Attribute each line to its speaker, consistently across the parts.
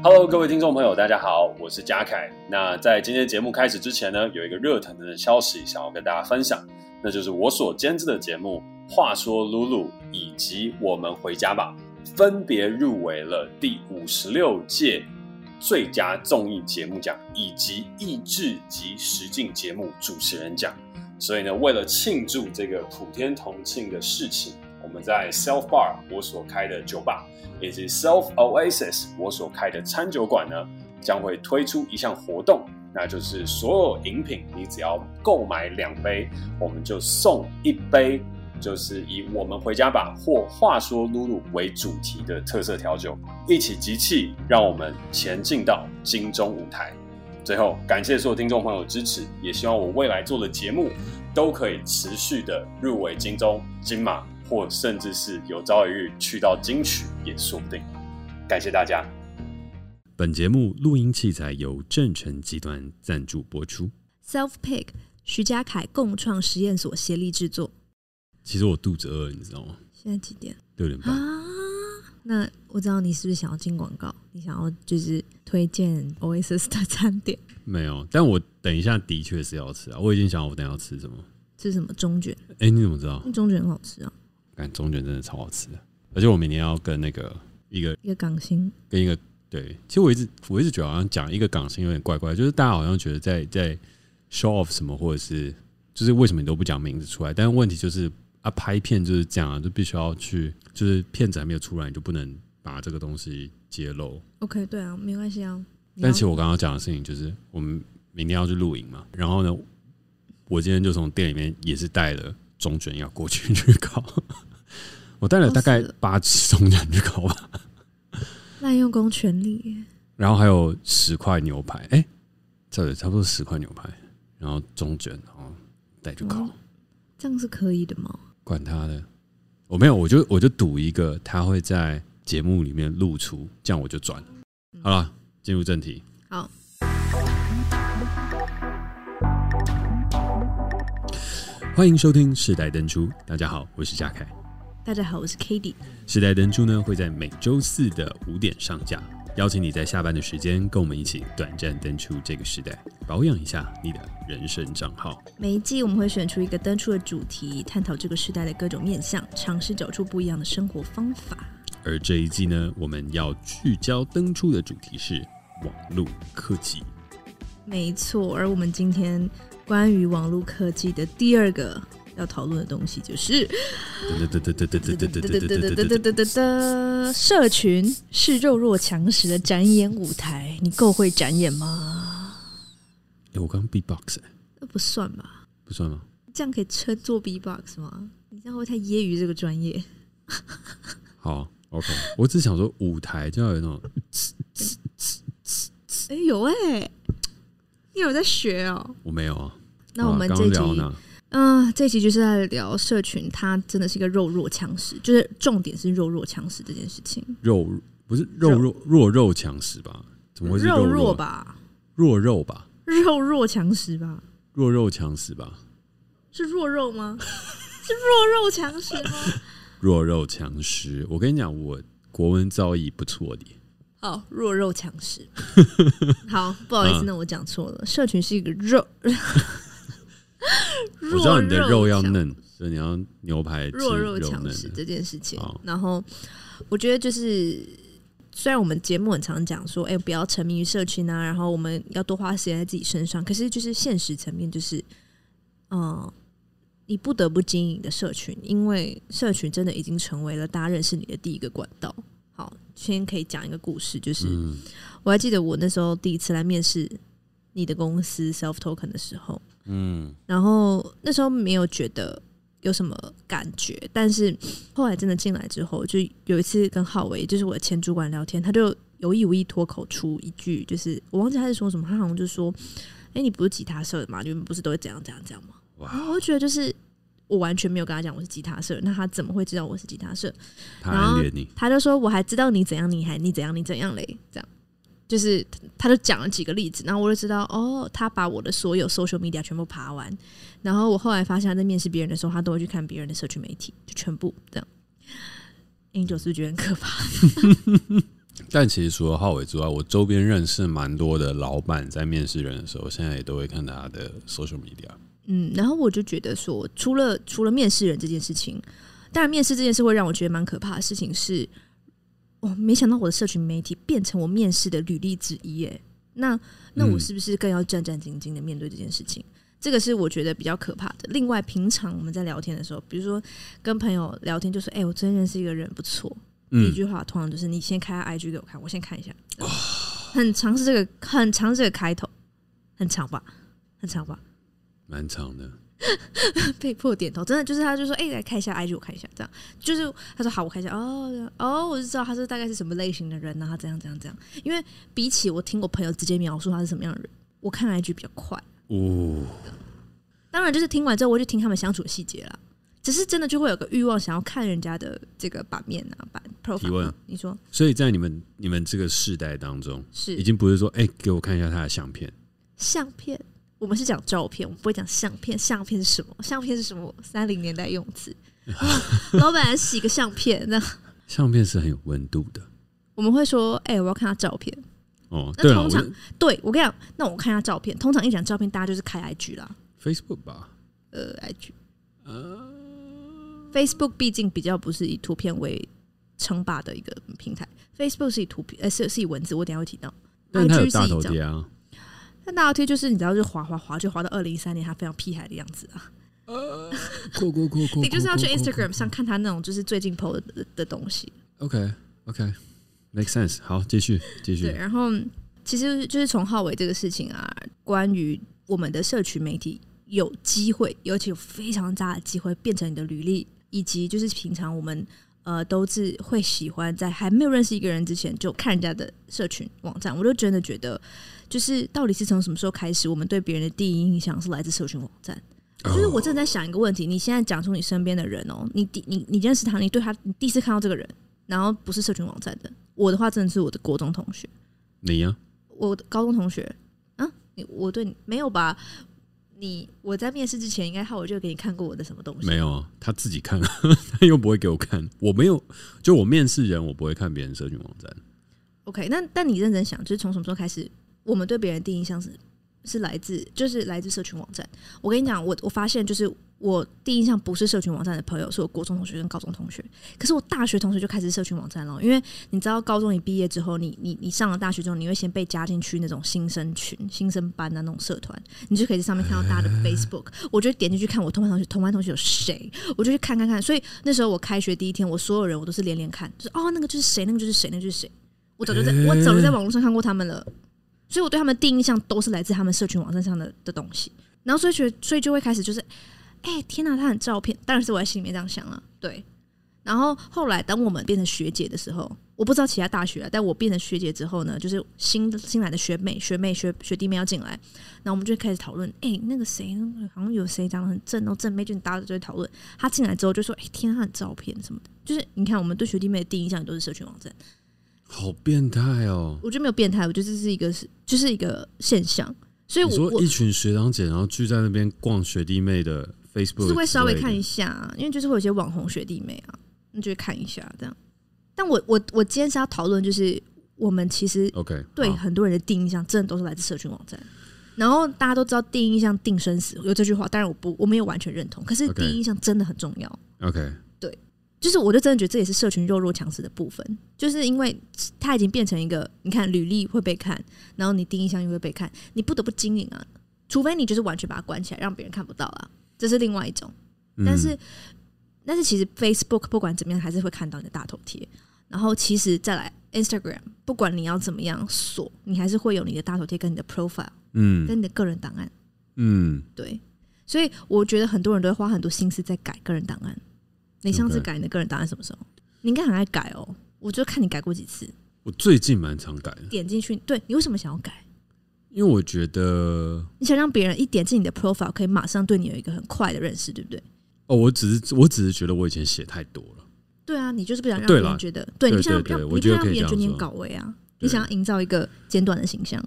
Speaker 1: Hello，各位听众朋友，大家好，我是嘉凯。那在今天节目开始之前呢，有一个热腾腾的消息想要跟大家分享，那就是我所监制的节目《话说露露》以及《我们回家吧》分别入围了第五十六届最佳综艺节目奖以及益智及实境节目主持人奖。所以呢，为了庆祝这个普天同庆的事情，我们在 Self Bar 我所开的酒吧，以及 Self Oasis 我所开的餐酒馆呢，将会推出一项活动，那就是所有饮品你只要购买两杯，我们就送一杯，就是以我们回家吧或话说露露为主题的特色调酒，一起集气，让我们前进到金钟舞台。最后，感谢所有听众朋友支持，也希望我未来做的节目都可以持续的入围金钟、金马，或甚至是有朝一日去到金曲也说不定。感谢大家。
Speaker 2: 本节目录音器材由正成集团赞助播出
Speaker 3: ，Self Pick 徐家凯共创实验所协力制作。
Speaker 2: 其实我肚子饿，你知道吗？
Speaker 3: 现在几点？
Speaker 2: 六点半。
Speaker 3: 啊，那我知道你是不是想要进广告？你想要就是。推荐 Oasis 的餐点
Speaker 2: 没有，但我等一下的确是要吃啊！我已经想好我等一下要吃什么，
Speaker 3: 吃什么中卷？
Speaker 2: 哎、欸，你怎么知道？
Speaker 3: 中卷很好吃啊！
Speaker 2: 感中卷真的超好吃的，而且我每年要跟那个一个
Speaker 3: 一个港星，
Speaker 2: 跟一个对，其实我一直我一直觉得好像讲一个港星有点怪怪，就是大家好像觉得在在 show off 什么，或者是就是为什么你都不讲名字出来？但是问题就是啊，拍片就是这样啊，就必须要去，就是片子还没有出来，你就不能把这个东西。揭露
Speaker 3: ，OK，对啊，没关系啊。
Speaker 2: 但其实我刚刚讲的事情就是，我们明天要去露营嘛。然后呢，我今天就从店里面也是带了中卷要过去去考。我带了大概八支中卷去考吧。
Speaker 3: 滥用公权力。
Speaker 2: 然后还有十块牛排，哎、欸，这差不多十块牛排，然后中卷，然后带去烤。
Speaker 3: 这样是可以的吗？
Speaker 2: 管他的，我没有，我就我就赌一个，他会在。节目里面露出，这样我就转了。好了，进入正题。
Speaker 3: 好，
Speaker 2: 欢迎收听《世代登出》。大家好，我是嘉凯。
Speaker 3: 大家好，我是 Cady。
Speaker 2: 《世代登出》呢会在每周四的五点上架，邀请你在下班的时间跟我们一起短暂登出这个时代，保养一下你的人生账号。
Speaker 3: 每一季我们会选出一个登出的主题，探讨这个时代的各种面向，尝试找出不一样的生活方法。
Speaker 2: 而这一季呢，我们要聚焦登出的主题是网络科技。
Speaker 3: 没错，而我们今天关于网络科技的第二个要讨论的东西就是，社群是弱肉强食的展演舞台，你够会展演吗？
Speaker 2: 哎，我刚刚 B-box，
Speaker 3: 那不算吧？
Speaker 2: 不算吗？
Speaker 3: 这样可以称作 B-box 吗？你这样会太揶揄这个专业？
Speaker 2: 好。OK，我只想说舞台就要有那种，
Speaker 3: 哎、欸、有哎、欸，你有在学哦、
Speaker 2: 我没有啊。
Speaker 3: 那我们这集，嗯、呃，这集就是在聊社群，它真的是一个弱肉强食，就是重点是弱肉强食这件事情。
Speaker 2: 肉不是肉弱弱肉强食吧？怎么会是肉
Speaker 3: 弱吧？
Speaker 2: 弱肉吧？
Speaker 3: 肉弱强食吧？
Speaker 2: 弱肉强食吧？
Speaker 3: 是弱肉吗？是弱肉强食吗？
Speaker 2: 弱肉强食，我跟你讲，我国文造诣不错的。
Speaker 3: 哦，弱肉强食。好，不好意思，那我讲错了。嗯、社群是一个肉，
Speaker 2: 我知道你的肉要嫩，所以你要牛排
Speaker 3: 弱肉强食这件事情。然后，我觉得就是，虽然我们节目很常讲说，哎、欸，不要沉迷于社群啊，然后我们要多花时间在自己身上。可是，就是现实层面，就是，嗯。你不得不经营的社群，因为社群真的已经成为了大家认识你的第一个管道。好，先可以讲一个故事，就是、嗯、我还记得我那时候第一次来面试你的公司 Self Token 的时候，嗯，然后那时候没有觉得有什么感觉，但是后来真的进来之后，就有一次跟浩维，就是我的前主管聊天，他就有意无意脱口出一句，就是我忘记他是说什么，他好像就说：“哎、欸，你不是吉他社的吗？你们不是都会这样这样这样吗？”然后我觉得，就是我完全没有跟他讲我是吉他社，那他怎么会知道我是吉他社？
Speaker 2: 他暗恋你，
Speaker 3: 他就说我还知道你怎样，你还你怎样，你怎样嘞？这样就是他就讲了几个例子，然后我就知道哦，他把我的所有 social media 全部爬完。然后我后来发现他在面试别人的时候，他都会去看别人的社区媒体，就全部这样。Angel 是不是觉得很可怕？
Speaker 2: 但其实除了浩伟之外，我周边认识蛮多的老板，在面试人的时候，现在也都会看他的 social media。
Speaker 3: 嗯，然后我就觉得说，除了除了面试人这件事情，当然面试这件事会让我觉得蛮可怕的事情是，我没想到我的社群媒体变成我面试的履历之一，哎，那那我是不是更要战战兢兢的面对这件事情？嗯、这个是我觉得比较可怕的。另外，平常我们在聊天的时候，比如说跟朋友聊天，就说：“哎，我真认识一个人不错。”嗯、一句话通常就是：“你先开下 IG 给我看，我先看一下。”很长是这个，很长是这个开头，很长吧，很长吧。
Speaker 2: 蛮长的，
Speaker 3: 被迫点头，真的就是他，就说：“哎、欸，来看一下 IG，我看一下。”这样就是他说：“好，我看一下。”哦哦，我就知道他是大概是什么类型的人呢、啊？他这样这样这样。因为比起我听我朋友直接描述他是什么样的人，我看 IG 比较快。哦，当然就是听完之后，我就听他们相处的细节啦。只是真的就会有个欲望，想要看人家的这个版面啊，版 profile。提问，你说？
Speaker 2: 所以在你们你们这个世代当中，是已经不是说：“哎、欸，给我看一下他的相片。”
Speaker 3: 相片。我们是讲照片，我们不会讲相片。相片是什么？相片是什么？三零年代用词。老板来洗个相片，那
Speaker 2: 相片是很有温度的。
Speaker 3: 我们会说：“哎、欸，我要看他照片。”
Speaker 2: 哦，那
Speaker 3: 通常对，我，对我跟你讲，那我看他照片。通常一讲照片，大家就是开 IG 啦
Speaker 2: ，Facebook 吧？
Speaker 3: 呃，IG，呃，Facebook 毕竟比较不是以图片为称霸的一个平台。Facebook 是以图片，呃，是是以文字。我等下会提到。
Speaker 2: 但它有大头贴啊。
Speaker 3: 那大头贴就是你知道，就滑滑滑，就滑到二零一三年，他非常屁孩的样子啊！
Speaker 2: 呃，过过过过，
Speaker 3: 你就是要去 Instagram 上看他那种就是最近 PO 的的东西。
Speaker 2: OK OK，make sense。好，继续继续。
Speaker 3: 对，然后其实就是从浩伟这个事情啊，关于我们的社群媒体有机会，尤其有非常大的机会变成你的履历，以及就是平常我们呃都是会喜欢在还没有认识一个人之前就看人家的社群网站，我就真的觉得。就是到底是从什么时候开始，我们对别人的第一印象是来自社群网站？就是我正在想一个问题：你现在讲出你身边的人哦，你第你你认识他，你对他你第一次看到这个人，然后不是社群网站的。我的话真的是我的国中同学。
Speaker 2: 你呀？
Speaker 3: 我的高中同学啊？你我对你没有吧？你我在面试之前应该好，我就给你看过我的什么东西？
Speaker 2: 没有啊，他自己看，他又不会给我看。我没有，就我面试人，我不会看别人社群网站。
Speaker 3: OK，那但你认真想，就是从什么时候开始？我们对别人第一印象是是来自就是来自社群网站。我跟你讲，我我发现就是我第一印象不是社群网站的朋友，是我国中同学跟高中同学。可是我大学同学就开始社群网站了，因为你知道，高中你毕业之后，你你你上了大学之后，你会先被加进去那种新生群、新生班的那种社团，你就可以在上面看到大家的 Facebook。我就点进去看我同班同学，同班同学有谁，我就去看看看。所以那时候我开学第一天，我所有人我都是连连看，就是哦，那个就是谁，那个就是谁，那个就是谁。我早就在我早就在网络上看过他们了。所以，我对他们的第一印象都是来自他们社群网站上的的东西，然后所以觉得，所以就会开始就是，哎、欸，天哪，他很照片，当然是我在心里面这样想了，对。然后后来，当我们变成学姐的时候，我不知道其他大学，啊但我变成学姐之后呢，就是新新来的学妹、学妹、学学弟妹要进来，然后我们就开始讨论，哎、欸，那个谁，好像有谁长得很正哦，正妹，就大家就会讨论。他进来之后就说，哎、欸，天哪，他很照片什么的，就是你看，我们对学弟妹的第一印象都是社群网站。
Speaker 2: 好变态哦！
Speaker 3: 我觉得没有变态，我觉得这是一个是就是一个现象。所以我，我
Speaker 2: 说一群学长姐然后聚在那边逛学弟妹的 Facebook，
Speaker 3: 是会稍微看一下，啊，因为就是会有些网红学弟妹啊，你就会看一下这样。但我我我今天是要讨论，就是我们其实
Speaker 2: OK
Speaker 3: 对很多人的第一印象，真的都是来自社群网站。然后大家都知道第一印象定生死，有这句话，当然我不我没有完全认同，可是第一印象真的很重要。
Speaker 2: OK 对。
Speaker 3: 就是，我就真的觉得这也是社群弱肉强食的部分，就是因为它已经变成一个，你看履历会被看，然后你第一印象又会被看，你不得不经营啊，除非你就是完全把它关起来，让别人看不到啊，这是另外一种。但是，嗯、但是其实 Facebook 不管怎么样还是会看到你的大头贴，然后其实再来 Instagram，不管你要怎么样锁，你还是会有你的大头贴跟你的 profile，嗯，跟你的个人档案，嗯，对，所以我觉得很多人都会花很多心思在改个人档案。你上次改你的个人档案什么时候？你应该很爱改哦，我就看你改过几次。
Speaker 2: 我最近蛮常改的。
Speaker 3: 点进去，对，你为什么想要改？
Speaker 2: 因为我觉得
Speaker 3: 你想让别人一点进你的 profile 可以马上对你有一个很快的认识，对不对？
Speaker 2: 哦，我只是我只是觉得我以前写太多了。
Speaker 3: 对啊，你就是不想让别人觉得，对，你想让别人觉得别人觉得你很搞味啊，你想要营造一个简短的形象。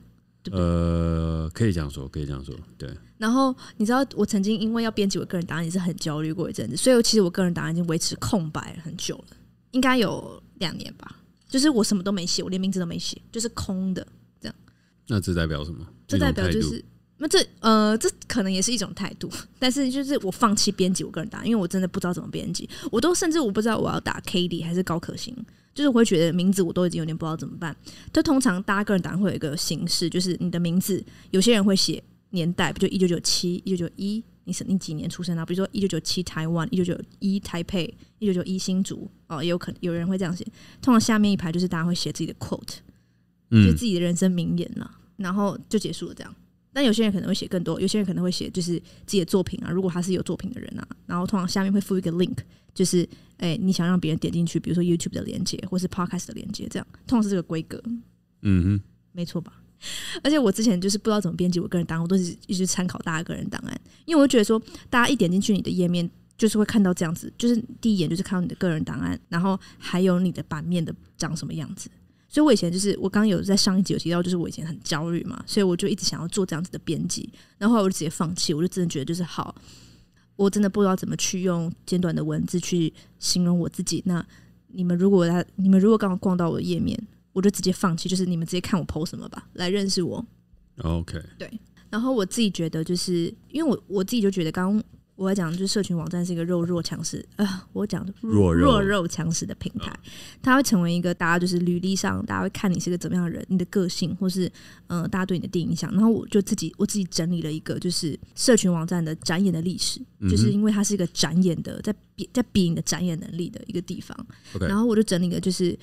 Speaker 2: 呃，可以这样说，可以这样说，对。
Speaker 3: 然后你知道，我曾经因为要编辑我个人档案，也是很焦虑过一阵子，所以其实我个人档案已经维持空白了很久了，应该有两年吧。就是我什么都没写，我连名字都没写，就是空的。
Speaker 2: 那这代表什么？
Speaker 3: 这代表就是那这呃，这可能也是一种态度，但是就是我放弃编辑我个人答案，因为我真的不知道怎么编辑，我都甚至我不知道我要打 Cady 还是高可欣，就是我会觉得名字我都已经有点不知道怎么办。就通常大家个人答案会有一个形式，就是你的名字，有些人会写年代，不就一九九七、一九九一，你是你几年出生啊？比如说一九九七台湾，一九九一台北，一九九一新竹哦，也有可能有人会这样写。通常下面一排就是大家会写自己的 quote，就自己的人生名言了。然后就结束了这样，但有些人可能会写更多，有些人可能会写就是自己的作品啊。如果他是有作品的人啊，然后通常下面会附一个 link，就是哎、欸，你想让别人点进去，比如说 YouTube 的链接或是 Podcast 的链接，这样通常是这个规格。嗯哼，没错吧？而且我之前就是不知道怎么编辑我个人档案，我都是一直参考大家个人档案，因为我觉得说，大家一点进去你的页面，就是会看到这样子，就是第一眼就是看到你的个人档案，然后还有你的版面的长什么样子。所以，我以前就是我刚刚有在上一集有提到，就是我以前很焦虑嘛，所以我就一直想要做这样子的编辑，然后我就直接放弃，我就真的觉得就是好，我真的不知道怎么去用简短的文字去形容我自己。那你们如果来，你们如果刚好逛到我的页面，我就直接放弃，就是你们直接看我 PO 什么吧，来认识我。
Speaker 2: OK，
Speaker 3: 对。然后我自己觉得，就是因为我我自己就觉得刚刚。我要讲，就是社群网站是一个弱肉强食啊！我讲弱弱肉强食的平台，它会成为一个大家就是履历上，大家会看你是个怎么样的人，你的个性，或是嗯、呃，大家对你的第一印象。然后我就自己我自己整理了一个，就是社群网站的展演的历史，就是因为它是一个展演的，在比在比你的展演能力的一个地方。然后我就整理了，就是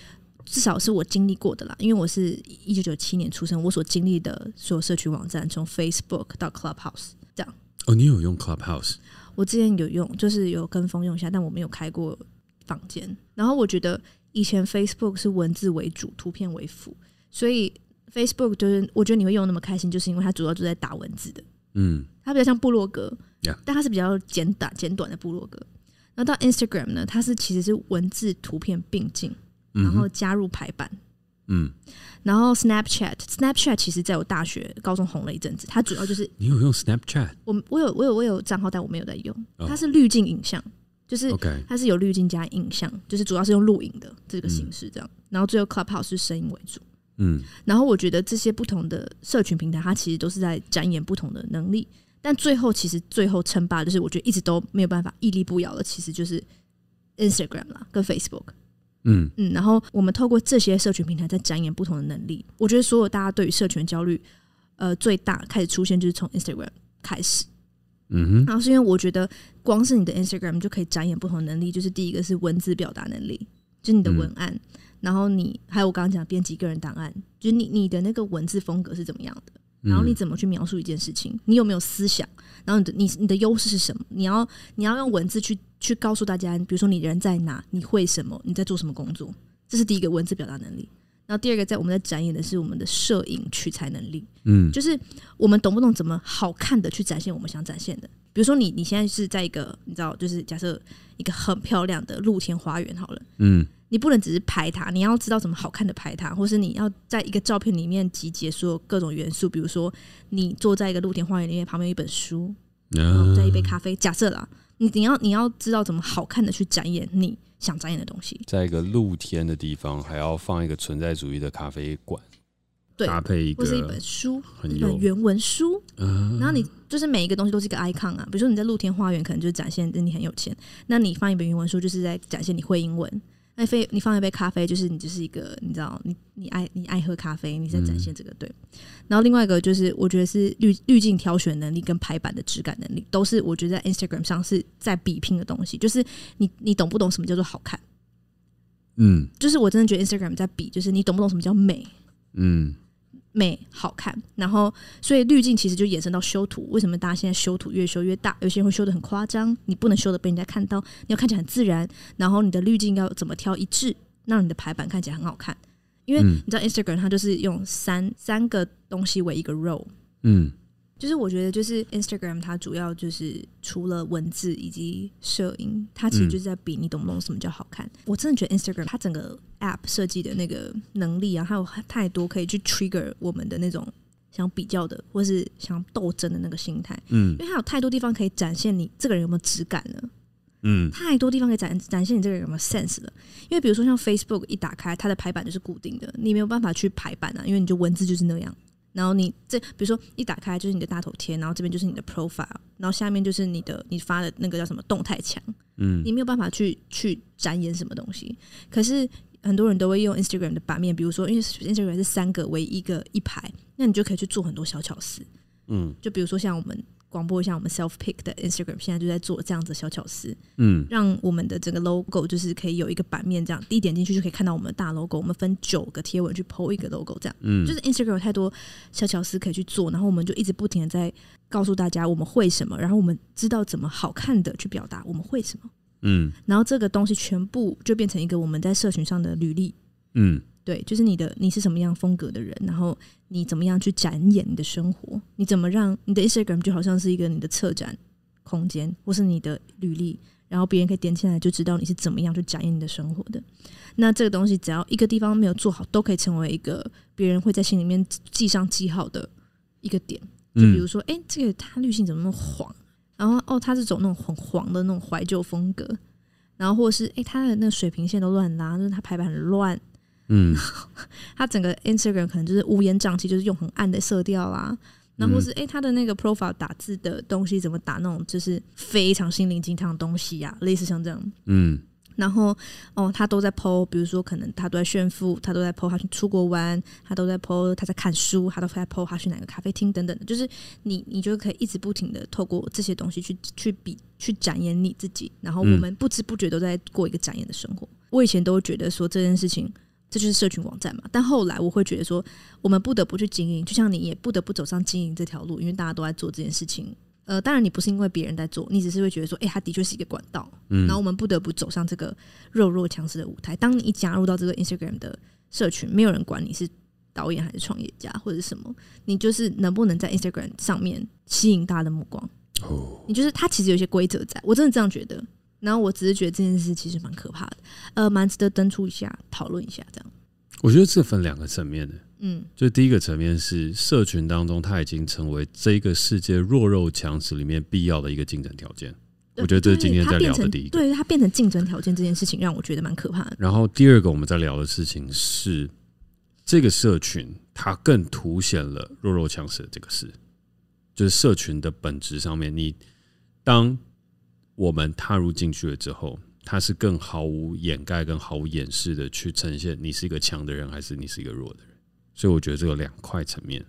Speaker 3: 至少是我经历过的啦，因为我是一九九七年出生，我所经历的所有社群网站，从 Facebook 到 Clubhouse 这样。
Speaker 2: 哦，你有用 Clubhouse？
Speaker 3: 我之前有用，就是有跟风用一下，但我没有开过房间。然后我觉得以前 Facebook 是文字为主，图片为辅，所以 Facebook 就是我觉得你会用那么开心，就是因为它主要就在打文字的。嗯，它比较像部落格.但它是比较简短、简短的部落格。然后到 Instagram 呢，它是其实是文字、图片并进，然后加入排版。嗯，然后 Snapchat，Snapchat 其实在我大学、高中红了一阵子。它主要就是
Speaker 2: 你有用 Snapchat？
Speaker 3: 我我有我有我有账号，但我没有在用。它是滤镜影像，就是它是有滤镜加影像，就是主要是用录影的这个形式这样。然后最后 Clubhouse 是声音为主。嗯，然后我觉得这些不同的社群平台，它其实都是在展演不同的能力。但最后其实最后称霸，就是我觉得一直都没有办法屹立不摇的，其实就是 Instagram 啦，跟 Facebook。嗯嗯，然后我们透过这些社群平台在展演不同的能力。我觉得所有大家对于社群焦虑，呃，最大开始出现就是从 Instagram 开始。嗯哼，然后是因为我觉得光是你的 Instagram 就可以展演不同的能力，就是第一个是文字表达能力，就是你的文案，嗯、然后你还有我刚刚讲编辑个人档案，就是你你的那个文字风格是怎么样的，然后你怎么去描述一件事情，你有没有思想，然后你的你你的优势是什么？你要你要用文字去。去告诉大家，比如说你人在哪，你会什么，你在做什么工作，这是第一个文字表达能力。然后第二个，在我们在展演的是我们的摄影取材能力，嗯，就是我们懂不懂怎么好看的去展现我们想展现的。比如说你你现在是在一个你知道，就是假设一个很漂亮的露天花园好了，嗯，你不能只是拍它，你要知道怎么好看的拍它，或是你要在一个照片里面集结所有各种元素，比如说你坐在一个露天花园里面，旁边有一本书，然后再一杯咖啡，假设啦。你你要你要知道怎么好看的去展演你想展演的东西，
Speaker 2: 在一个露天的地方还要放一个存在主义的咖啡馆，对，搭配一个
Speaker 3: 或是一本书，一本原文书，然后你就是每一个东西都是一个 icon 啊，比如说你在露天花园可能就是展现你很有钱，那你放一本原文书就是在展现你会英文。那非你放一杯咖啡，就是你就是一个，你知道，你你爱你爱喝咖啡，你在展现这个、嗯、对。然后另外一个就是，我觉得是滤滤镜挑选能力跟排版的质感能力，都是我觉得在 Instagram 上是在比拼的东西。就是你你懂不懂什么叫做好看？嗯，就是我真的觉得 Instagram 在比，就是你懂不懂什么叫美？嗯。美好看，然后所以滤镜其实就衍生到修图。为什么大家现在修图越修越大？有些人会修的很夸张，你不能修的被人家看到，你要看起来很自然。然后你的滤镜要怎么挑一致，让你的排版看起来很好看？因为你知道 Instagram 它就是用三三个东西为一个 row，嗯。就是我觉得，就是 Instagram 它主要就是除了文字以及摄影，它其实就是在比你懂不懂什么叫好看。嗯、我真的觉得 Instagram 它整个 App 设计的那个能力啊，还有太多可以去 trigger 我们的那种想比较的，或是想斗争的那个心态。嗯，因为它有太多地方可以展现你这个人有没有质感了？嗯，太多地方可以展展现你这个人有没有 sense 了。因为比如说像 Facebook 一打开，它的排版就是固定的，你没有办法去排版啊，因为你就文字就是那样。然后你这比如说一打开就是你的大头贴，然后这边就是你的 profile，然后下面就是你的你发的那个叫什么动态墙，嗯，你没有办法去去展演什么东西。可是很多人都会用 Instagram 的版面，比如说因为 Instagram 是三个为一个一排，那你就可以去做很多小巧思，嗯，就比如说像我们。广播一下，我们 self pick 的 Instagram 现在就在做这样子小巧思，嗯，让我们的整个 logo 就是可以有一个版面，这样第一点进去就可以看到我们的大 logo。我们分九个贴文去 po 一个 logo，这样，嗯，就是 Instagram 有太多小巧思可以去做，然后我们就一直不停的在告诉大家我们会什么，然后我们知道怎么好看的去表达我们会什么，嗯，然后这个东西全部就变成一个我们在社群上的履历，嗯。对，就是你的，你是什么样风格的人，然后你怎么样去展演你的生活？你怎么让你的 Instagram 就好像是一个你的策展空间，或是你的履历，然后别人可以点进来就知道你是怎么样去展演你的生活的。那这个东西只要一个地方没有做好，都可以成为一个别人会在心里面记上记号的一个点。就比如说，哎、嗯，这个它滤镜怎么那么黄？然后哦，它是走那种很黄的那种怀旧风格，然后或者是哎，它的那个水平线都乱拉，就是它排版很乱。嗯，他整个 Instagram 可能就是乌烟瘴气，就是用很暗的色调啦，然后是哎、欸，他的那个 profile 打字的东西怎么打那种就是非常心灵鸡汤的东西呀、啊，类似像这样，嗯，然后哦，他都在 po，比如说可能他都在炫富，他都在 po 他去出国玩，他都在 po 他在看书，他都在 po 他去哪个咖啡厅等等的，就是你你就可以一直不停的透过这些东西去去比去展演你自己，然后我们不知不觉都在过一个展演的生活。我以前都觉得说这件事情。这就是社群网站嘛，但后来我会觉得说，我们不得不去经营，就像你也不得不走上经营这条路，因为大家都在做这件事情。呃，当然你不是因为别人在做，你只是会觉得说，哎，它的确是一个管道。嗯，然后我们不得不走上这个弱肉强食的舞台。当你一加入到这个 Instagram 的社群，没有人管你是导演还是创业家或者是什么，你就是能不能在 Instagram 上面吸引大家的目光。哦，你就是它其实有些规则在，我真的这样觉得。然后我只是觉得这件事其实蛮可怕的，呃，蛮值得登出一下讨论一下这样。
Speaker 2: 我觉得这分两个层面的，嗯，就第一个层面是社群当中，它已经成为这个世界弱肉强食里面必要的一个竞争条件。我觉得这是今天在聊的第一个，
Speaker 3: 对它变成竞争条件这件事情，让我觉得蛮可怕的。
Speaker 2: 然后第二个我们在聊的事情是，这个社群它更凸显了弱肉强食的这个事，就是社群的本质上面，你当。我们踏入进去了之后，它是更毫无掩盖、更毫无掩饰的去呈现你是一个强的人，还是你是一个弱的人。所以我觉得这个两块层面，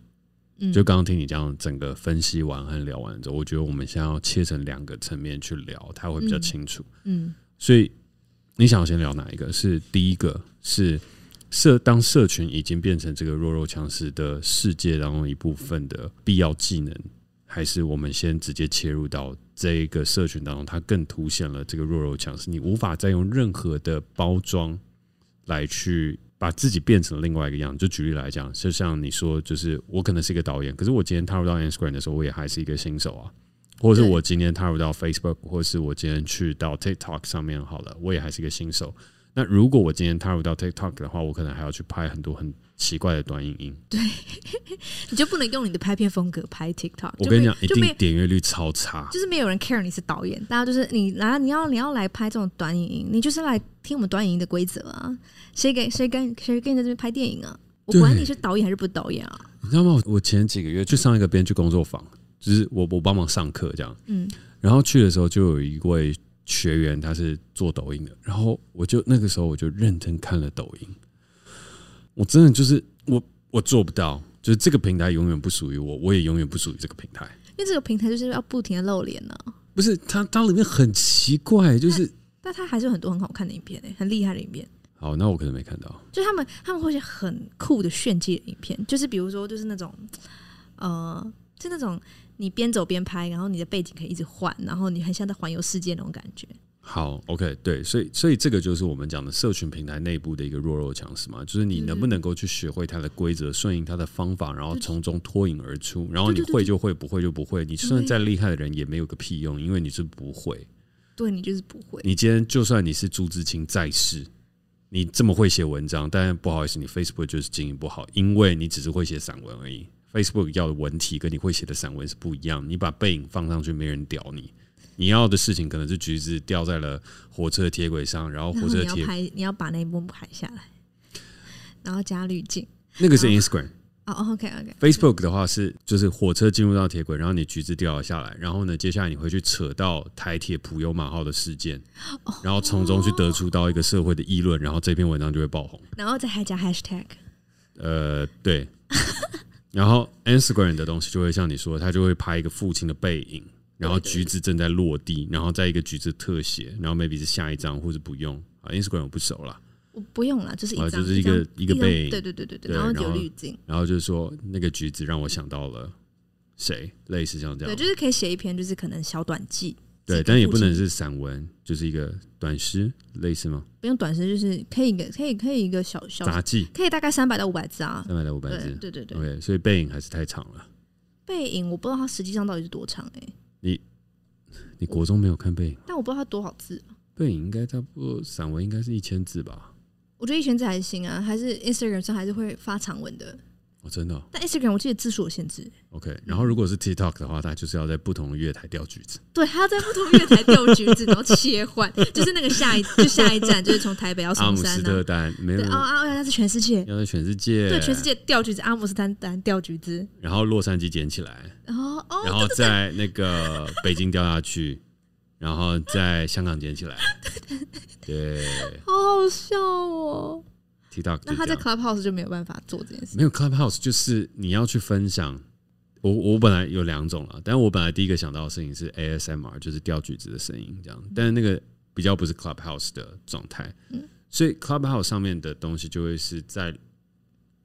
Speaker 2: 就刚刚听你这样整个分析完和聊完之后，我觉得我们现在要切成两个层面去聊，它会比较清楚。嗯，所以你想要先聊哪一个？是第一个是社当社群已经变成这个弱肉强食的世界当中一部分的必要技能。还是我们先直接切入到这一个社群当中，它更凸显了这个弱肉强食。你无法再用任何的包装来去把自己变成另外一个样。就举例来讲，就像你说，就是我可能是一个导演，可是我今天踏入到 Instagram 的时候，我也还是一个新手啊。或者是我今天踏入到 Facebook，或者是我今天去到 TikTok 上面好了，我也还是一个新手。那如果我今天踏入到 TikTok 的话，我可能还要去拍很多很奇怪的短影音。
Speaker 3: 对，你就不能用你的拍片风格拍 TikTok。
Speaker 2: 我跟你讲，一定点阅率超差。
Speaker 3: 就是没有人 care 你是导演，大家就是你来，你要你要来拍这种短影音，你就是来听我们短影音的规则啊。谁给谁跟谁跟你在这边拍电影啊？我管你是导演还是不导演啊？
Speaker 2: 你知道吗？我前几个月去上一个编剧工作坊，就是我我帮忙上课这样。嗯，然后去的时候就有一位。学员他是做抖音的，然后我就那个时候我就认真看了抖音，我真的就是我我做不到，就是这个平台永远不属于我，我也永远不属于这个平台，
Speaker 3: 因为这个平台就是要不停的露脸呢。
Speaker 2: 不是，它它里面很奇怪，就是
Speaker 3: 但它还是有很多很好看的影片诶，很厉害的影片。
Speaker 2: 好，那我可能没看到，
Speaker 3: 就他们他们会写很酷的炫技的影片，就是比如说就是那种呃，就那种。你边走边拍，然后你的背景可以一直换，然后你很像在环游世界那种感觉。
Speaker 2: 好，OK，对，所以所以这个就是我们讲的社群平台内部的一个弱肉强食嘛，就是你能不能够去学会它的规则，顺应它的方法，然后从中脱颖而出，然后你会就会，不会就不会。你就算再厉害的人也没有个屁用，因为你是不会。
Speaker 3: 对，你就是不会。
Speaker 2: 你今天就算你是朱自清在世，你这么会写文章，但不好意思，你 Facebook 就是经营不好，因为你只是会写散文而已。Facebook 要的文体跟你会写的散文是不一样，你把背影放上去，没人屌你。你要的事情可能是橘子掉在了火车铁轨上，然后火车铁
Speaker 3: 你要拍，你要把那一幕拍下来，然后加滤镜。
Speaker 2: 那个是 Instagram。
Speaker 3: 哦，OK OK。
Speaker 2: Facebook 的话是就是火车进入到铁轨，然后你橘子掉了下来，然后呢，接下来你会去扯到台铁普悠玛号的事件，然后从中去得出到一个社会的议论，然后这篇文章就会爆红，
Speaker 3: 然后再还加 Hashtag。
Speaker 2: 呃，对。然后 Instagram 的东西就会像你说，他就会拍一个父亲的背影，然后橘子正在落地，然后再一个橘子特写，然后 maybe 是下一张或者不用。啊。Instagram 我不熟了。
Speaker 3: 我不用了，就是一张，
Speaker 2: 就是一个一,一个背影，
Speaker 3: 对对对对对，然后有滤镜，
Speaker 2: 然后就是说那个橘子让我想到了谁，类似像这样，
Speaker 3: 对，就是可以写一篇，就是可能小短记，
Speaker 2: 对，但也不能是散文，就是一个短诗，类似吗？
Speaker 3: 不用短诗，就是可以一个可以可以一个小小
Speaker 2: 杂记，
Speaker 3: 可以大概三百到五百字啊，
Speaker 2: 三百到五百字，
Speaker 3: 对对对
Speaker 2: ，OK，所以背影还是太长了。
Speaker 3: 背影我不知道它实际上到底是多长哎、欸，
Speaker 2: 你你国中没有看背影，
Speaker 3: 但我不知道它多少字，
Speaker 2: 背影应该差不多，散文应该是一千字吧。
Speaker 3: 我觉得一千字还行啊，还是 Instagram 上还是会发长文的。
Speaker 2: 哦，真的、哦？
Speaker 3: 但 Instagram 我记得字数有限制。
Speaker 2: OK，然后如果是 TikTok 的话，它就是要在不同的月台掉橘子。
Speaker 3: 对，还要在不同月台掉橘子，然后切换，就是那个下一就下一站就是从台北要松山、啊、
Speaker 2: 阿姆斯特丹，没有
Speaker 3: 哦哦，要在全世界，
Speaker 2: 要在全世界，
Speaker 3: 对，全世界掉橘子，阿姆斯特丹掉橘子，
Speaker 2: 然后洛杉矶捡起来，
Speaker 3: 然后哦，
Speaker 2: 然后在那个北京掉下去。然后在香港捡起来，对，
Speaker 3: 好好笑哦。
Speaker 2: TikTok，
Speaker 3: 那他在 Clubhouse 就没有办法做这件事。
Speaker 2: 没有 Clubhouse，就是你要去分享。我我本来有两种了，但是我本来第一个想到的事情是 ASMR，就是掉橘子的声音这样。但是那个比较不是 Clubhouse 的状态，嗯，所以 Clubhouse 上面的东西就会是在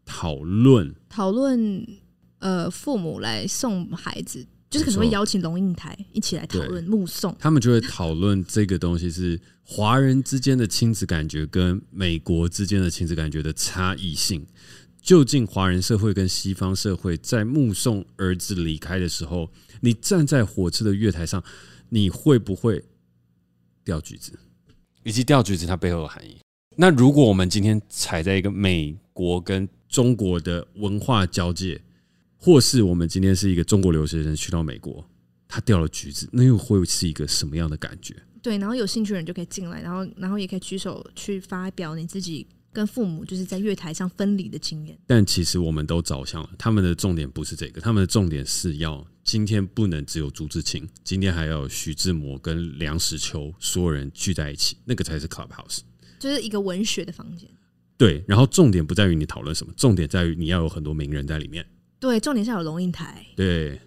Speaker 2: 讨论
Speaker 3: 讨论，呃，父母来送孩子。就是可能会邀请龙应台一起来讨论目送，
Speaker 2: 他们就会讨论这个东西是华人之间的亲子感觉跟美国之间的亲子感觉的差异性。究竟华人社会跟西方社会在目送儿子离开的时候，你站在火车的月台上，你会不会掉橘子？以及掉橘子它背后的含义？那如果我们今天踩在一个美国跟中国的文化交界？或是我们今天是一个中国留学生去到美国，他掉了橘子，那又会是一个什么样的感觉？
Speaker 3: 对，然后有兴趣的人就可以进来，然后然后也可以举手去发表你自己跟父母就是在月台上分离的经验。
Speaker 2: 但其实我们都找向了，他们的重点不是这个，他们的重点是要今天不能只有朱自清，今天还要有徐志摩跟梁实秋所有人聚在一起，那个才是 Clubhouse，
Speaker 3: 就是一个文学的房间。
Speaker 2: 对，然后重点不在于你讨论什么，重点在于你要有很多名人在里面。
Speaker 3: 对，重点是有龙应台。
Speaker 2: 对，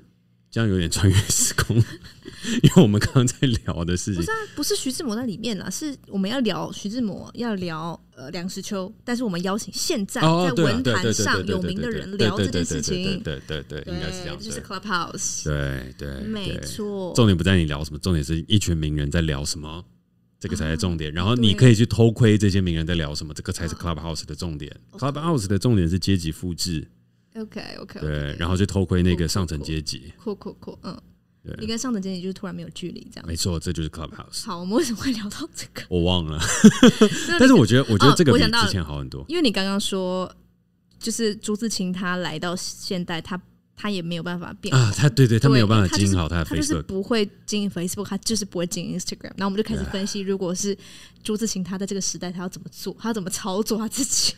Speaker 2: 这样有点穿越时空，因为我们刚刚在聊的事情，不是、
Speaker 3: 啊、不是徐志摩在里面啦，是我们要聊徐志摩，要聊呃梁实秋，但是我们邀请现在在文坛上有名的人聊这件事情，
Speaker 2: 对对对，应该是这样，
Speaker 3: 就是 Clubhouse，
Speaker 2: 对对，
Speaker 3: 没错。
Speaker 2: 重点不在你聊什么，重点是一群名人在聊什么，这个才是重点。然后你可以去偷窥这些名人在聊什么，这个才是 Clubhouse 的重点。Clubhouse 的重点是阶级复制。
Speaker 3: OK OK，
Speaker 2: 对，然后就偷窥那个上层阶级，
Speaker 3: 酷酷酷，嗯，对，你跟上层阶级就是突然没有距离，这样，
Speaker 2: 没错，这就是 Clubhouse。
Speaker 3: 好，我们为什么会聊到这个？
Speaker 2: 我忘了，但是我觉得，我觉得这个比之前好很多，
Speaker 3: 因为你刚刚说，就是朱自清他来到现代，他他也没有办法变
Speaker 2: 啊，他对对，他没有办法经营好他的 Facebook，他
Speaker 3: 就是不会经营 Facebook，他就是不会经营 Instagram。那我们就开始分析，如果是朱自清他在这个时代，他要怎么做，他要怎么操作他自己？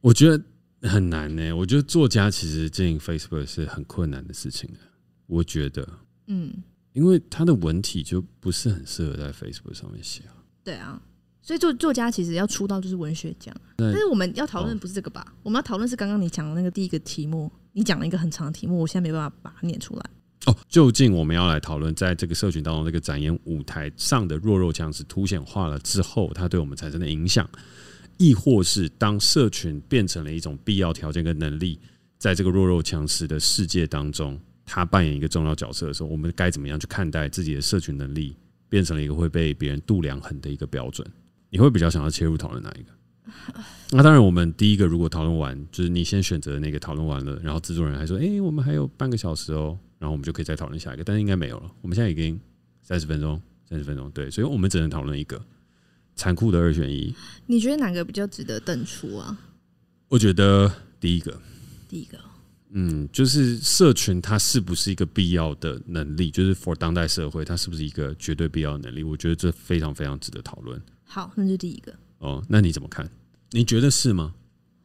Speaker 2: 我觉得。很难呢、欸，我觉得作家其实经营 Facebook 是很困难的事情。我觉得，嗯，因为他的文体就不是很适合在 Facebook 上面写啊。
Speaker 3: 对啊，所以作作家其实要出道就是文学奖。但是我们要讨论不是这个吧？我们要讨论是刚刚你讲的那个第一个题目，你讲了一个很长的题目，我现在没办法把它念出来。
Speaker 2: 哦，究竟我们要来讨论，在这个社群当中，这个展演舞台上的弱肉强食凸显化了之后，它对我们产生的影响。亦或是当社群变成了一种必要条件跟能力，在这个弱肉强食的世界当中，他扮演一个重要角色的时候，我们该怎么样去看待自己的社群能力变成了一个会被别人度量衡的一个标准？你会比较想要切入讨论哪一个？那当然，我们第一个如果讨论完，就是你先选择那个讨论完了，然后制作人还说：“诶，我们还有半个小时哦。”然后我们就可以再讨论下一个，但是应该没有了。我们现在已经三十分钟，三十分钟，对，所以我们只能讨论一个。残酷的二选一，
Speaker 3: 你觉得哪个比较值得登出啊？
Speaker 2: 我觉得第一个，
Speaker 3: 第一个，
Speaker 2: 嗯，就是社群它是不是一个必要的能力？就是 for 当代社会，它是不是一个绝对必要的能力？我觉得这非常非常值得讨论。
Speaker 3: 好，那就第一个。
Speaker 2: 哦，那你怎么看？你觉得是吗？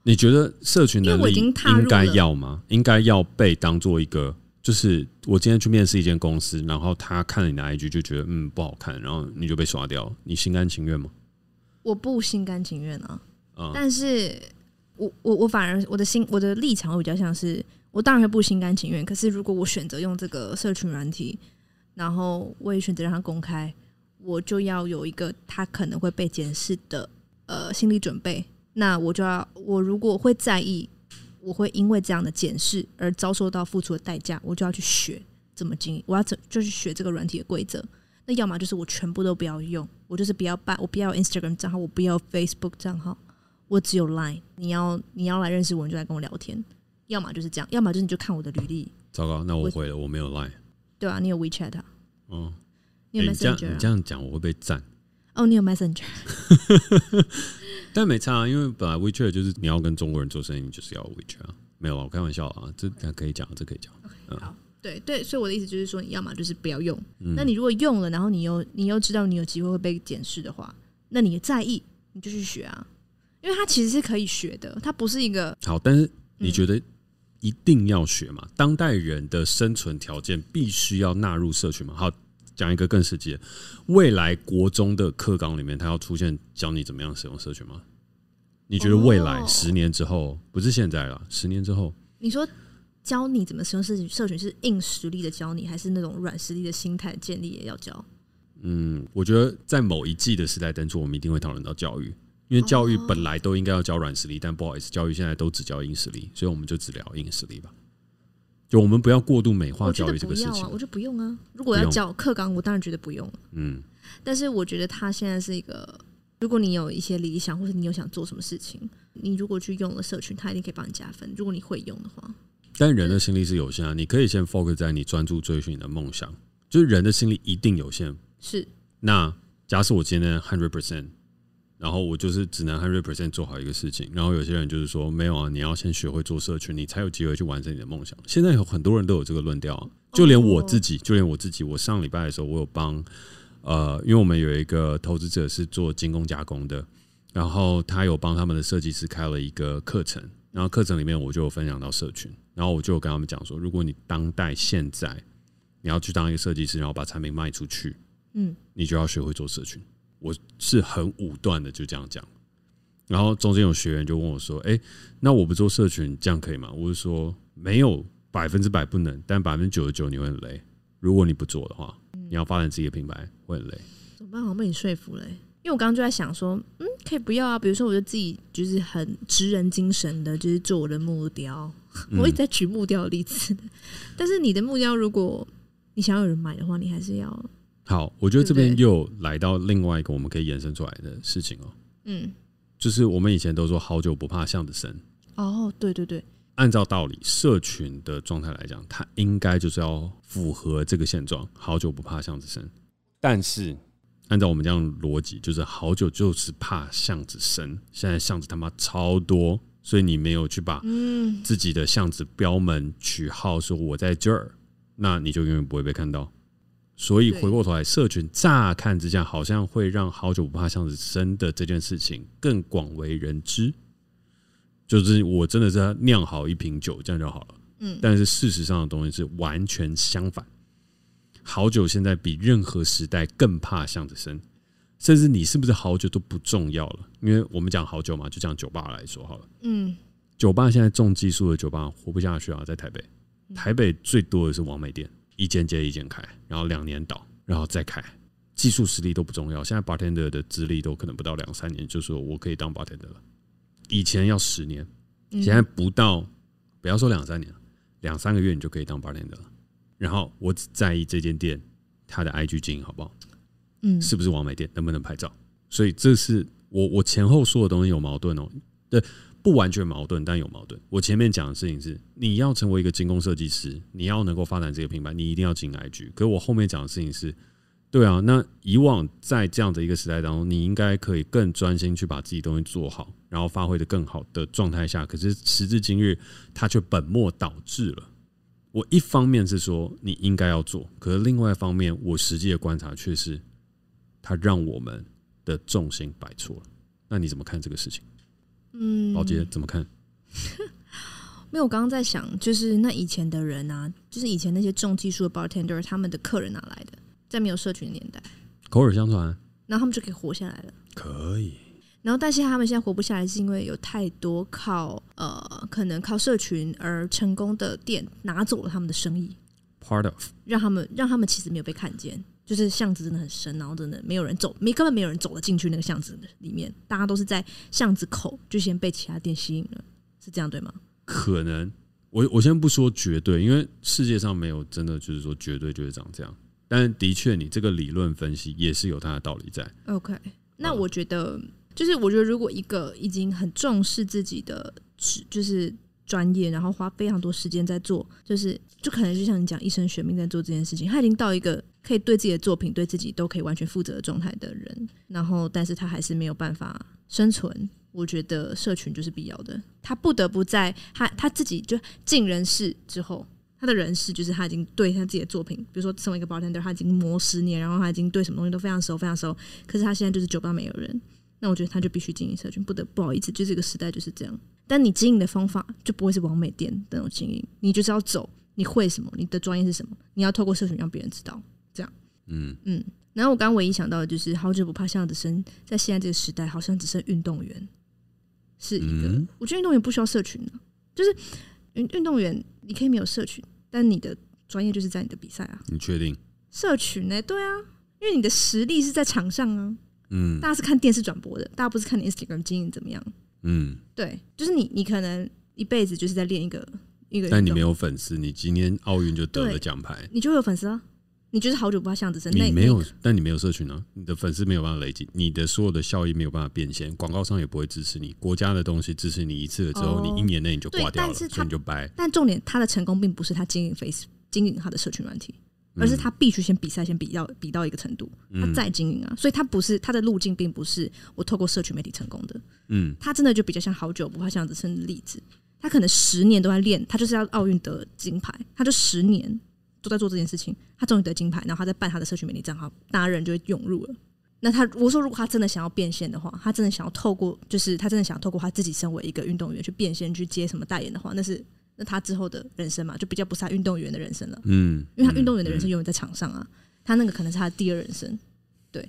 Speaker 2: 你觉得社群能力应该要吗？应该要被当做一个？就是我今天去面试一间公司，然后他看了你的 IG 就觉得嗯不好看，然后你就被刷掉，你心甘情愿吗？
Speaker 3: 我不心甘情愿啊，嗯、但是我我我反而我的心我的立场会比较像是，我当然会不心甘情愿。可是如果我选择用这个社群软体，然后我也选择让它公开，我就要有一个它可能会被检视的呃心理准备。那我就要我如果会在意。我会因为这样的检视而遭受到付出的代价，我就要去学怎么经营，我要怎就去学这个软体的规则。那要么就是我全部都不要用，我就是不要办，我不要 Instagram 账号，我不要 Facebook 账号，我只有 Line。你要你要来认识我，你就来跟我聊天。要么就是这样，要么就是你就看我的履历。
Speaker 2: 糟糕，那我回了，我，没有 Line。
Speaker 3: 对啊，你有 WeChat 啊？
Speaker 2: 哦，
Speaker 3: 你有 Messenger 啊？
Speaker 2: 欸，你这样讲我会被赞。
Speaker 3: 哦，你有 Messenger。
Speaker 2: 但没差啊，因为本来 WeChat 就是你要跟中国人做生意，你就是要 WeChat 啊。没有啊，我开玩笑啊，这可以讲，这可以讲。
Speaker 3: Okay, 好，对对，所以我的意思就是说，你要么就是不要用。嗯、那你如果用了，然后你又你又知道你有机会会被检视的话，那你在意你就去学啊，因为它其实是可以学的，它不是一个
Speaker 2: 好。但是你觉得一定要学吗？嗯、当代人的生存条件必须要纳入社群吗？好，讲一个更实际的，未来国中的课纲里面，它要出现教你怎么样使用社群吗？你觉得未来十年之后，哦、不是现在了？十年之后，
Speaker 3: 你说教你怎么使用社群，社群是硬实力的教你，还是那种软实力的心态建立也要教？
Speaker 2: 嗯，我觉得在某一季的时代当中，我们一定会讨论到教育，因为教育本来都应该要教软实力，但不好意思，教育现在都只教硬实力，所以我们就只聊硬实力吧。就我们不要过度美化教育这个事情，
Speaker 3: 我就不用啊。如果要教课纲，我当然觉得不用。
Speaker 2: 嗯，
Speaker 3: 但是我觉得他现在是一个。如果你有一些理想，或者你有想做什么事情，你如果去用了社群，它一定可以帮你加分。如果你会用的话，
Speaker 2: 但人的心力是有限啊，你可以先 focus 在你专注追寻你的梦想。就是人的心力一定有限。
Speaker 3: 是。
Speaker 2: 那假设我今天 hundred percent，然后我就是只能 hundred percent 做好一个事情，然后有些人就是说没有啊，你要先学会做社群，你才有机会去完成你的梦想。现在有很多人都有这个论调，就连我自己，就连我自己，我上礼拜的时候，我有帮。呃，因为我们有一个投资者是做精工加工的，然后他有帮他们的设计师开了一个课程，然后课程里面我就有分享到社群，然后我就有跟他们讲说，如果你当代现在你要去当一个设计师，然后把产品卖出去，嗯，你就要学会做社群。我是很武断的就这样讲，然后中间有学员就问我说，哎，那我不做社群这样可以吗？我就说没有百分之百不能，但百分之九十九你会很累，如果你不做的话。你要发展自己的品牌会很累，
Speaker 3: 怎么办？好像被你说服了，因为我刚刚就在想说，嗯，可以不要啊。比如说，我就自己就是很职人精神的，就是做我的木雕。嗯、我一直在举木雕的例子，但是你的木雕，如果你想要有人买的话，你还是要
Speaker 2: 好。我觉得这边又来到另外一个我们可以延伸出来的事情哦。嗯，就是我们以前都说“好久不怕巷子深”。
Speaker 3: 哦，对对对。
Speaker 2: 按照道理，社群的状态来讲，它应该就是要符合这个现状。好久不怕巷子深，但是按照我们这样逻辑，就是好酒就是怕巷子深。现在巷子他妈超多，所以你没有去把自己的巷子标门取号，说我在这儿，那你就永远不会被看到。所以回过头来，社群乍看之下好像会让好酒不怕巷子深的这件事情更广为人知。就是我真的是要酿好一瓶酒，这样就好了。嗯，但是事实上的东西是完全相反。好酒现在比任何时代更怕巷子深，甚至你是不是好酒都不重要了，因为我们讲好酒嘛，就讲酒吧来说好了。嗯，酒吧现在重技术的酒吧活不下去啊，在台北，台北最多的是王美店，一间接一间开，然后两年倒，然后再开，技术实力都不重要。现在 bartender 的资历都可能不到两三年，就说我可以当 bartender 了。以前要十年，现在不到，不要说两三年，两三个月你就可以当 bartender 了。然后我只在意这间店它的 IG 经营好不好，嗯，是不是完美店，能不能拍照。所以这是我我前后说的东西有矛盾哦，对，不完全矛盾，但有矛盾。我前面讲的事情是，你要成为一个精工设计师，你要能够发展这个品牌，你一定要经营 IG。可是我后面讲的事情是，对啊，那以往在这样的一个时代当中，你应该可以更专心去把自己东西做好，然后发挥的更好的状态下，可是时至今日，它却本末倒置了。我一方面是说你应该要做，可是另外一方面，我实际的观察却是，它让我们的重心摆错了。那你怎么看这个事情？嗯，宝杰怎么看？
Speaker 3: 没有，我刚刚在想，就是那以前的人啊，就是以前那些重技术的 bartender，他们的客人哪来的？在没有社群的年代，
Speaker 2: 口耳相传，
Speaker 3: 然后他们就可以活下来了。
Speaker 2: 可以。
Speaker 3: 然后，但是他们现在活不下来，是因为有太多靠呃，可能靠社群而成功的店拿走了他们的生意。
Speaker 2: Part of
Speaker 3: 让他们让他们其实没有被看见，就是巷子真的很深，然后真的没有人走，没根本没有人走了进去那个巷子里面，大家都是在巷子口就先被其他店吸引了，是这样对吗？
Speaker 2: 可能，我我先不说绝对，因为世界上没有真的就是说绝对就是长这样。但的确，你这个理论分析也是有它的道理在。
Speaker 3: OK，那我觉得，就是我觉得，如果一个已经很重视自己的就是专业，然后花非常多时间在做，就是就可能就像你讲，一生学命在做这件事情，他已经到一个可以对自己的作品、对自己都可以完全负责的状态的人，然后，但是他还是没有办法生存。我觉得社群就是必要的，他不得不在他他自己就进人事之后。他的人事就是他已经对他自己的作品，比如说成为一个 bartender，他已经磨十年，然后他已经对什么东西都非常熟，非常熟。可是他现在就是酒吧没有人，那我觉得他就必须经营社群，不得不好意思，就这个时代就是这样。但你经营的方法就不会是网美店那种经营，你就是要走，你会什么，你的专业是什么，你要透过社群让别人知道，这样。嗯嗯。然后我刚刚唯一想到的就是，好久不怕巷子深，在现在这个时代，好像只剩运动员是一个。嗯、我觉得运动员不需要社群的，就是运运动员你可以没有社群。但你的专业就是在你的比赛啊？你
Speaker 2: 确定？
Speaker 3: 社群呢？对啊，因为你的实力是在场上啊。嗯，大家是看电视转播的，大家不是看你 Instagram 经营怎么样。嗯，对，就是你，你可能一辈子就是在练一个一个。
Speaker 2: 但你没有粉丝，你今天奥运就得了奖牌，
Speaker 3: 你就有粉丝啊。你就是好久不怕巷子深，
Speaker 2: 你没有，但你没有社群啊，你的粉丝没有办法累积，你的所有的效益没有办法变现，广告商也不会支持你，国家的东西支持你一次了之后，你一年内你就挂掉了，所以你就掰。
Speaker 3: 但重点，他的成功并不是他经营 Face 经营他的社群软体，而是他必须先比赛，先比到比到一个程度，他再经营啊。所以他不是他的路径，并不是我透过社群媒体成功的。嗯，他真的就比较像好久不怕巷子深的例子，他可能十年都在练，他就是要奥运得金牌，他就十年。都在做这件事情，他终于得金牌，然后他在办他的社群媒体账号，大家人就会涌入了。那他我说，如果他真的想要变现的话，他真的想要透过，就是他真的想要透过他自己身为一个运动员去变现，去接什么代言的话，那是那他之后的人生嘛，就比较不是他运动员的人生了。嗯，因为他运动员的人生永远在场上啊，他那个可能是他的第二人生。对，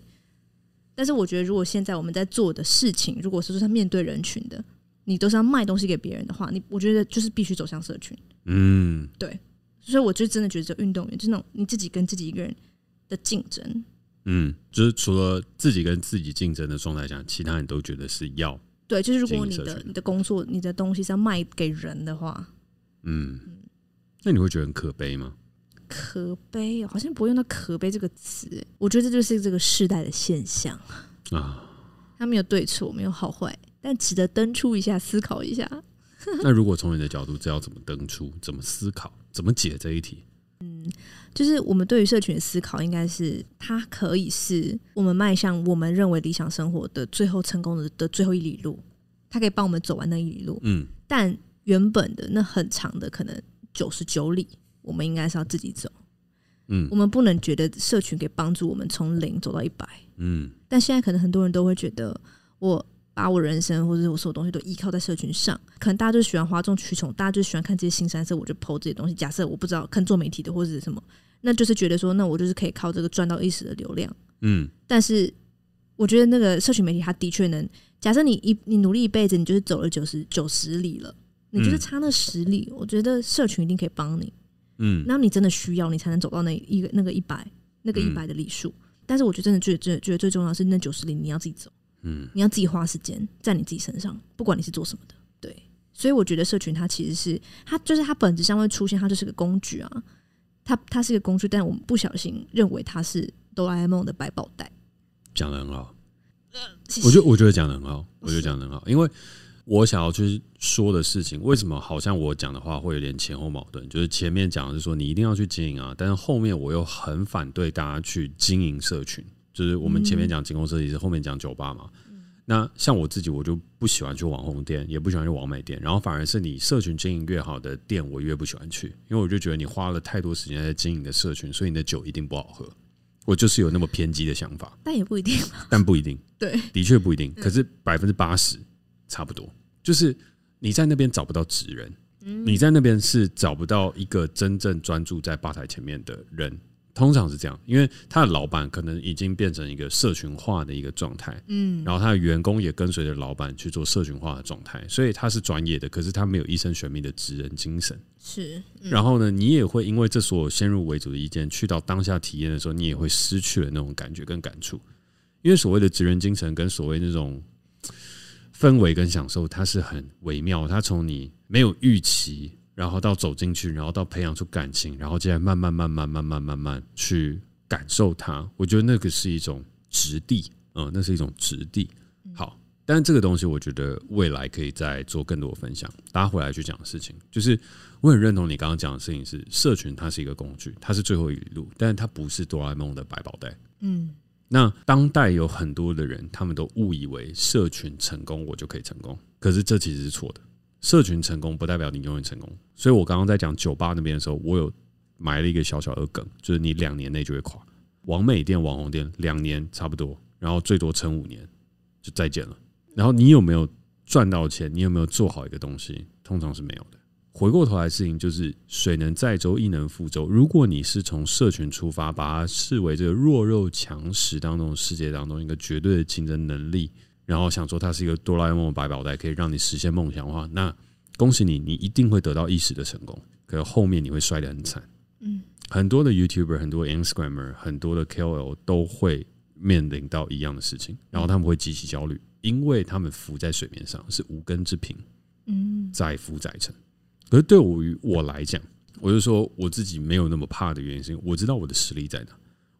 Speaker 3: 但是我觉得，如果现在我们在做的事情，如果是说他面对人群的，你都是要卖东西给别人的话，你我觉得就是必须走向社群。嗯，对。所以我就真的觉得，这运动员就是那种你自己跟自己一个人的竞争。
Speaker 2: 嗯，就是除了自己跟自己竞争的状态下，其他人都觉得是要。
Speaker 3: 对，就是如果你的你的工作、你的东西是要卖给人的话，
Speaker 2: 嗯，那你会觉得很可悲吗？
Speaker 3: 可悲哦，好像不会用到“可悲”这个词。我觉得这就是这个世代的现象啊。他没有对错，没有好坏，但值得登出一下，思考一下。
Speaker 2: 那如果从你的角度，这要怎么登出？怎么思考？怎么解这一题？
Speaker 3: 嗯，就是我们对于社群的思考，应该是它可以是我们迈向我们认为理想生活的最后成功的的最后一里路，它可以帮我们走完那一里路。嗯，但原本的那很长的可能九十九里，我们应该是要自己走。嗯，我们不能觉得社群可以帮助我们从零走到一百。嗯，但现在可能很多人都会觉得我。把我人生或者我所有东西都依靠在社群上，可能大家就喜欢哗众取宠，大家就喜欢看这些新三色，我就 po 这些东西。假设我不知道看做媒体的或者是什么，那就是觉得说，那我就是可以靠这个赚到一时的流量。嗯，但是我觉得那个社群媒体，它的确能。假设你一你努力一辈子，你就是走了九十九十里了，你就是差那十里，我觉得社群一定可以帮你。嗯，然后你真的需要，你才能走到那一个那个一百那个一百的里数。但是我觉得真的最最觉得最重要的是那九十里，你要自己走。嗯，你要自己花时间在你自己身上，不管你是做什么的，对。所以我觉得社群它其实是它就是它本质上会出现，它就是个工具啊。它它是一个工具，但我们不小心认为它是哆啦 A 梦的百宝袋。
Speaker 2: 讲的很好，我觉得我觉得讲的很好，我觉得讲的很好，因为我想要去说的事情，为什么好像我讲的话会有点前后矛盾？就是前面讲的是说你一定要去经营啊，但是后面我又很反对大家去经营社群。就是我们前面讲精工设计师，后面讲酒吧嘛。那像我自己，我就不喜欢去网红店，也不喜欢去网美店，然后反而是你社群经营越好的店，我越不喜欢去，因为我就觉得你花了太多时间在经营的社群，所以你的酒一定不好喝。我就是有那么偏激的想法，
Speaker 3: 但也不一定，
Speaker 2: 但不一定，
Speaker 3: 对，
Speaker 2: 的确不一定。可是百分之八十差不多，就是你在那边找不到职人，你在那边是找不到一个真正专注在吧台前面的人。通常是这样，因为他的老板可能已经变成一个社群化的一个状态，嗯，然后他的员工也跟随着老板去做社群化的状态，所以他是专业的，可是他没有一生悬命的职人精神，
Speaker 3: 是。嗯、然
Speaker 2: 后呢，你也会因为这所有先入为主的意见，去到当下体验的时候，你也会失去了那种感觉跟感触，因为所谓的职人精神跟所谓那种氛围跟享受，它是很微妙，它从你没有预期。然后到走进去，然后到培养出感情，然后接下来慢慢慢慢慢慢慢慢去感受它。我觉得那个是一种质地，嗯，那是一种质地。好，但是这个东西，我觉得未来可以再做更多的分享。大家回来去讲的事情，就是我很认同你刚刚讲的事情是，社群它是一个工具，它是最后一里路，但是它不是哆啦 A 梦的百宝袋。嗯，那当代有很多的人，他们都误以为社群成功，我就可以成功，可是这其实是错的。社群成功不代表你永远成功，所以我刚刚在讲酒吧那边的时候，我有埋了一个小小的梗，就是你两年内就会垮。网美店、网红店两年差不多，然后最多撑五年就再见了。然后你有没有赚到钱？你有没有做好一个东西？通常是没有的。回过头来，事情就是水能载舟，亦能覆舟。如果你是从社群出发，把它视为这个弱肉强食当中世界当中一个绝对的竞争能力。然后想说它是一个哆啦 A 梦的百宝袋，可以让你实现梦想的话，那恭喜你，你一定会得到一时的成功。可是后面你会摔得很惨。嗯，很多的 YouTuber、很多 Instagramer、很多的 KOL 都会面临到一样的事情，然后他们会极其焦虑，因为他们浮在水面上是无根之萍。嗯，载浮载沉。可是对于我来讲，我就说我自己没有那么怕的原因，是因为我知道我的实力在哪。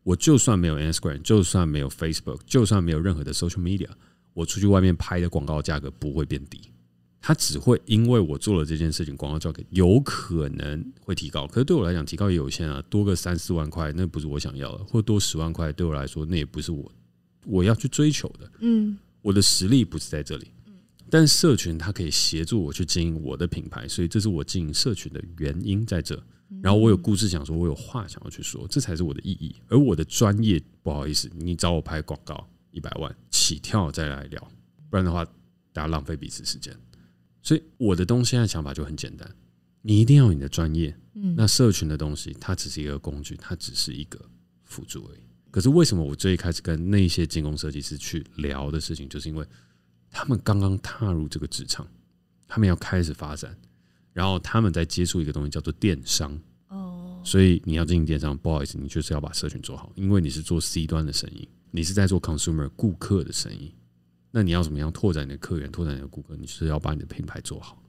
Speaker 2: 我就算没有 Instagram，就算没有 Facebook，就算没有任何的 Social Media。我出去外面拍的广告价格不会变低，它只会因为我做了这件事情，广告价格有可能会提高。可是对我来讲，提高也有限啊，多个三四万块，那不是我想要的；或多十万块，对我来说，那也不是我我要去追求的。嗯，我的实力不是在这里，但社群它可以协助我去经营我的品牌，所以这是我经营社群的原因在这。然后我有故事想说，我有话想要去说，这才是我的意义。而我的专业，不好意思，你找我拍广告。一百万起跳再来聊，不然的话，大家浪费彼此时间。所以我的东西现在想法就很简单，你一定要有你的专业。嗯，那社群的东西，它只是一个工具，它只是一个辅助而已。可是为什么我最一开始跟那些精工设计师去聊的事情，就是因为他们刚刚踏入这个职场，他们要开始发展，然后他们在接触一个东西叫做电商。哦，所以你要进行电商，不好意思，你就是要把社群做好，因为你是做 C 端的生意。你是在做 consumer 顾客的生意，那你要怎么样拓展你的客源，拓展你的顾客？你就是要把你的品牌做好。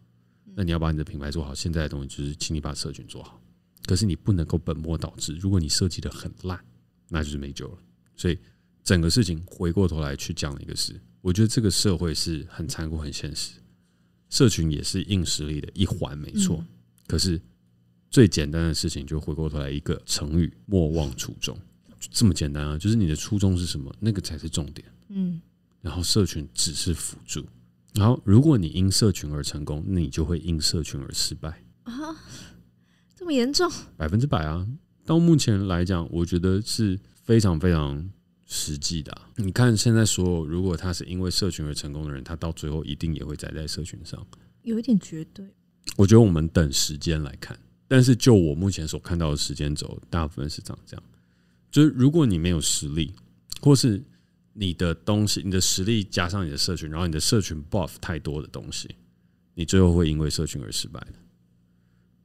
Speaker 2: 那你要把你的品牌做好，现在的东西就是请你把社群做好。可是你不能够本末倒置，如果你设计的很烂，那就是没救了。所以整个事情回过头来去讲了一个事，我觉得这个社会是很残酷、很现实。社群也是硬实力的一环，没错。可是最简单的事情，就回过头来一个成语：莫忘初衷。这么简单啊！就是你的初衷是什么，那个才是重点。嗯，然后社群只是辅助。然后如果你因社群而成功，那你就会因社群而失败啊！
Speaker 3: 这么严重？
Speaker 2: 百分之百啊！到目前来讲，我觉得是非常非常实际的啊。你看现在所有，如果他是因为社群而成功的人，他到最后一定也会宅在社群上。
Speaker 3: 有一点绝对。
Speaker 2: 我觉得我们等时间来看，但是就我目前所看到的时间轴，大部分是长这样。就是如果你没有实力，或是你的东西，你的实力加上你的社群，然后你的社群 buff 太多的东西，你最后会因为社群而失败的。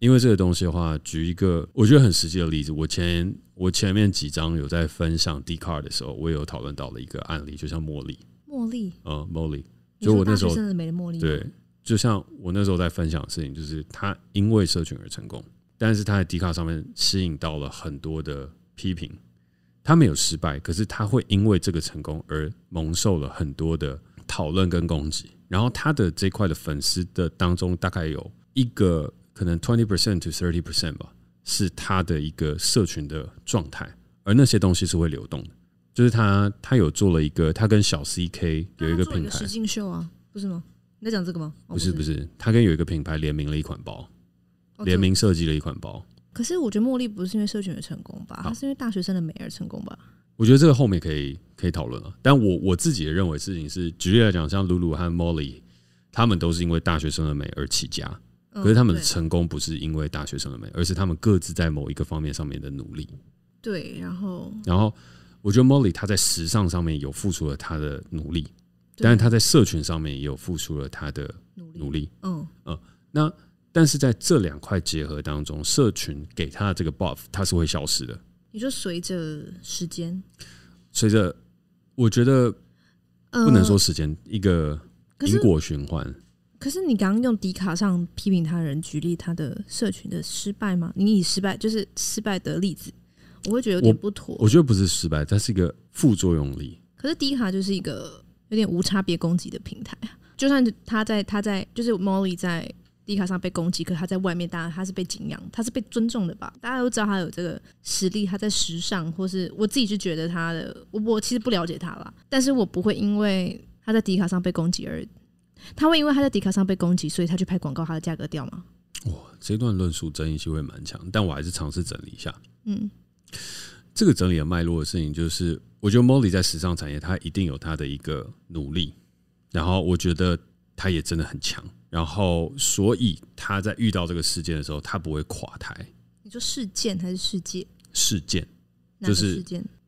Speaker 2: 因为这个东西的话，举一个我觉得很实际的例子，我前我前面几章有在分享 Dcard 的时候，我也有讨论到了一个案例，就像茉莉，
Speaker 3: 茉莉，
Speaker 2: 嗯，茉莉，就我那时候
Speaker 3: 真的没了茉莉，
Speaker 2: 对，就像我那时候在分享的事情，就是他因为社群而成功，但是他在 Dcard 上面吸引到了很多的批评。他没有失败，可是他会因为这个成功而蒙受了很多的讨论跟攻击。然后他的这块的粉丝的当中，大概有一个可能 twenty percent to thirty percent 吧，是他的一个社群的状态，而那些东西是会流动的。就是他，他有做了一个，他跟小 CK 有一个品牌，
Speaker 3: 实境秀啊，不是吗？你在讲这个吗？
Speaker 2: 不是，不是，他跟有一个品牌联名了一款包，联名设计了一款包。
Speaker 3: 可是我觉得茉莉不是因为社群的成功吧，他是因为大学生的美而成功吧？
Speaker 2: 我觉得这个后面可以可以讨论了，但我我自己的认为事情是，举例来讲，像露露和 Molly，他们都是因为大学生的美而起家，可是他们的成功不是因为大学生的美，而是他们各自在某一个方面上面的努力。
Speaker 3: 对，然后
Speaker 2: 然后我觉得 Molly 她在时尚上面有付出了她的努力，但是她在社群上面也有付出了她的努力。嗯嗯，那但是在这两块结合当中，社群给她的这个 buff，它是会消失的。
Speaker 3: 你说随着时间，
Speaker 2: 随着我觉得不能说时间、呃、一个因果循环。
Speaker 3: 可是你刚刚用迪卡上批评他人举例他的社群的失败吗？你以失败就是失败的例子，我会觉得有点不妥。
Speaker 2: 我，我觉得不是失败，它是一个副作用力。
Speaker 3: 可是迪卡就是一个有点无差别攻击的平台，就算他在他在就是 Molly 在。迪卡上被攻击，可他在外面，大家他是被敬仰，他是被尊重的吧？大家都知道他有这个实力，他在时尚，或是我自己是觉得他的，我我其实不了解他啦，但是我不会因为他在迪卡上被攻击而，他会因为他在迪卡上被攻击，所以他去拍广告，他的价格掉吗？
Speaker 2: 哇，这段论述争议性会蛮强，但我还是尝试整理一下。
Speaker 3: 嗯，
Speaker 2: 这个整理的脉络的事情就是，我觉得 Molly 在时尚产业，他一定有他的一个努力，然后我觉得他也真的很强。然后，所以他在遇到这个事件的时候，他不会垮台。
Speaker 3: 你说事件还是世界？
Speaker 2: 事件，就是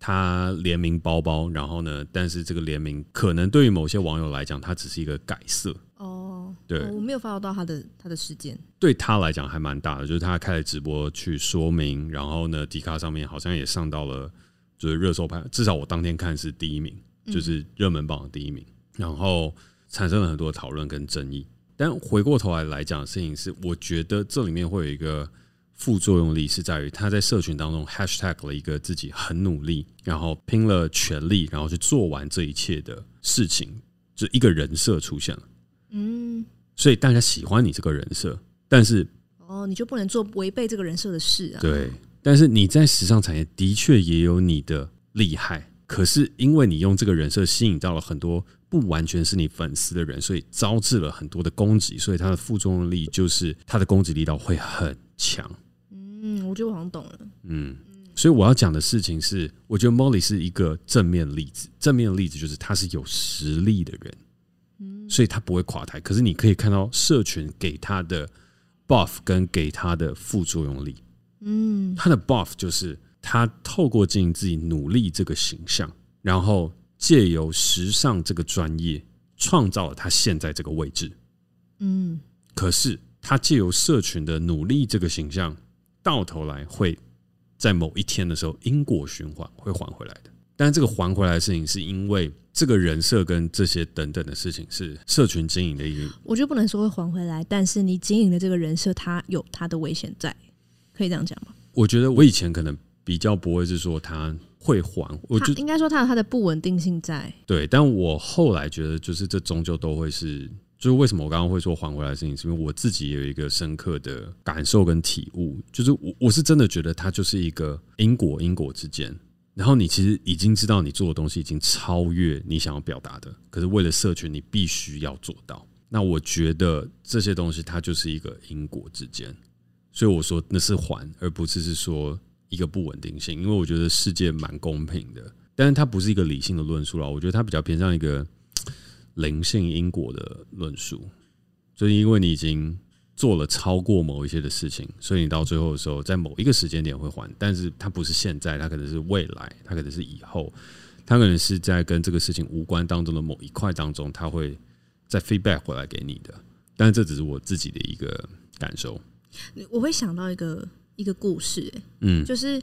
Speaker 2: 他联名包包，然后呢，但是这个联名可能对于某些网友来讲，它只是一个改色。
Speaker 3: 哦，
Speaker 2: 对，
Speaker 3: 我没有 follow 到他的他的事件。
Speaker 2: 对他来讲还蛮大的，就是他开了直播去说明，然后呢，迪卡上面好像也上到了，就是热搜排，至少我当天看是第一名，就是热门榜的第一名，然后产生了很多讨论跟争议。但回过头来来讲的事情是，我觉得这里面会有一个副作用力，是在于他在社群当中 hashtag 了一个自己很努力，然后拼了全力，然后去做完这一切的事情，就一个人设出现了。嗯，所以大家喜欢你这个人设，但是
Speaker 3: 哦，你就不能做违背这个人设的事啊？
Speaker 2: 对，但是你在时尚产业的确也有你的厉害，可是因为你用这个人设吸引到了很多。不完全是你粉丝的人，所以招致了很多的攻击，所以它的副作用力就是它的攻击力道会很强。
Speaker 3: 嗯，我觉得我好像懂了。
Speaker 2: 嗯，所以我要讲的事情是，我觉得 Molly 是一个正面例子。正面的例子就是他是有实力的人，嗯，所以他不会垮台。可是你可以看到社群给他的 buff 跟给他的副作用力。嗯，他的 buff 就是他透过经营自己努力这个形象，然后。借由时尚这个专业，创造了他现在这个位置。嗯，可是他借由社群的努力这个形象，到头来会在某一天的时候因果循环会还回来的。但是这个还回来的事情，是因为这个人设跟这些等等的事情是社群经营的一个。
Speaker 3: 我觉得不能说会还回来，但是你经营的这个人设，它有它的危险在，可以这样讲吗？
Speaker 2: 我觉得我以前可能比较不会是说他。会还，我就
Speaker 3: 应该说它有它的不稳定性在。
Speaker 2: 对，但我后来觉得，就是这终究都会是，就是为什么我刚刚会说还回来的事情，是因为我自己也有一个深刻的感受跟体悟，就是我我是真的觉得它就是一个因果，因果之间。然后你其实已经知道你做的东西已经超越你想要表达的，可是为了社群，你必须要做到。那我觉得这些东西它就是一个因果之间，所以我说那是还，而不是是说。一个不稳定性，因为我觉得世界蛮公平的，但是它不是一个理性的论述了。我觉得它比较偏向一个灵性因果的论述，就是因为你已经做了超过某一些的事情，所以你到最后的时候，在某一个时间点会还，但是它不是现在，它可能是未来，它可能是以后，它可能是在跟这个事情无关当中的某一块当中，它会再 feedback 回来给你的。但是这只是我自己的一个感受。
Speaker 3: 我会想到一个。一个故事，欸，嗯，就是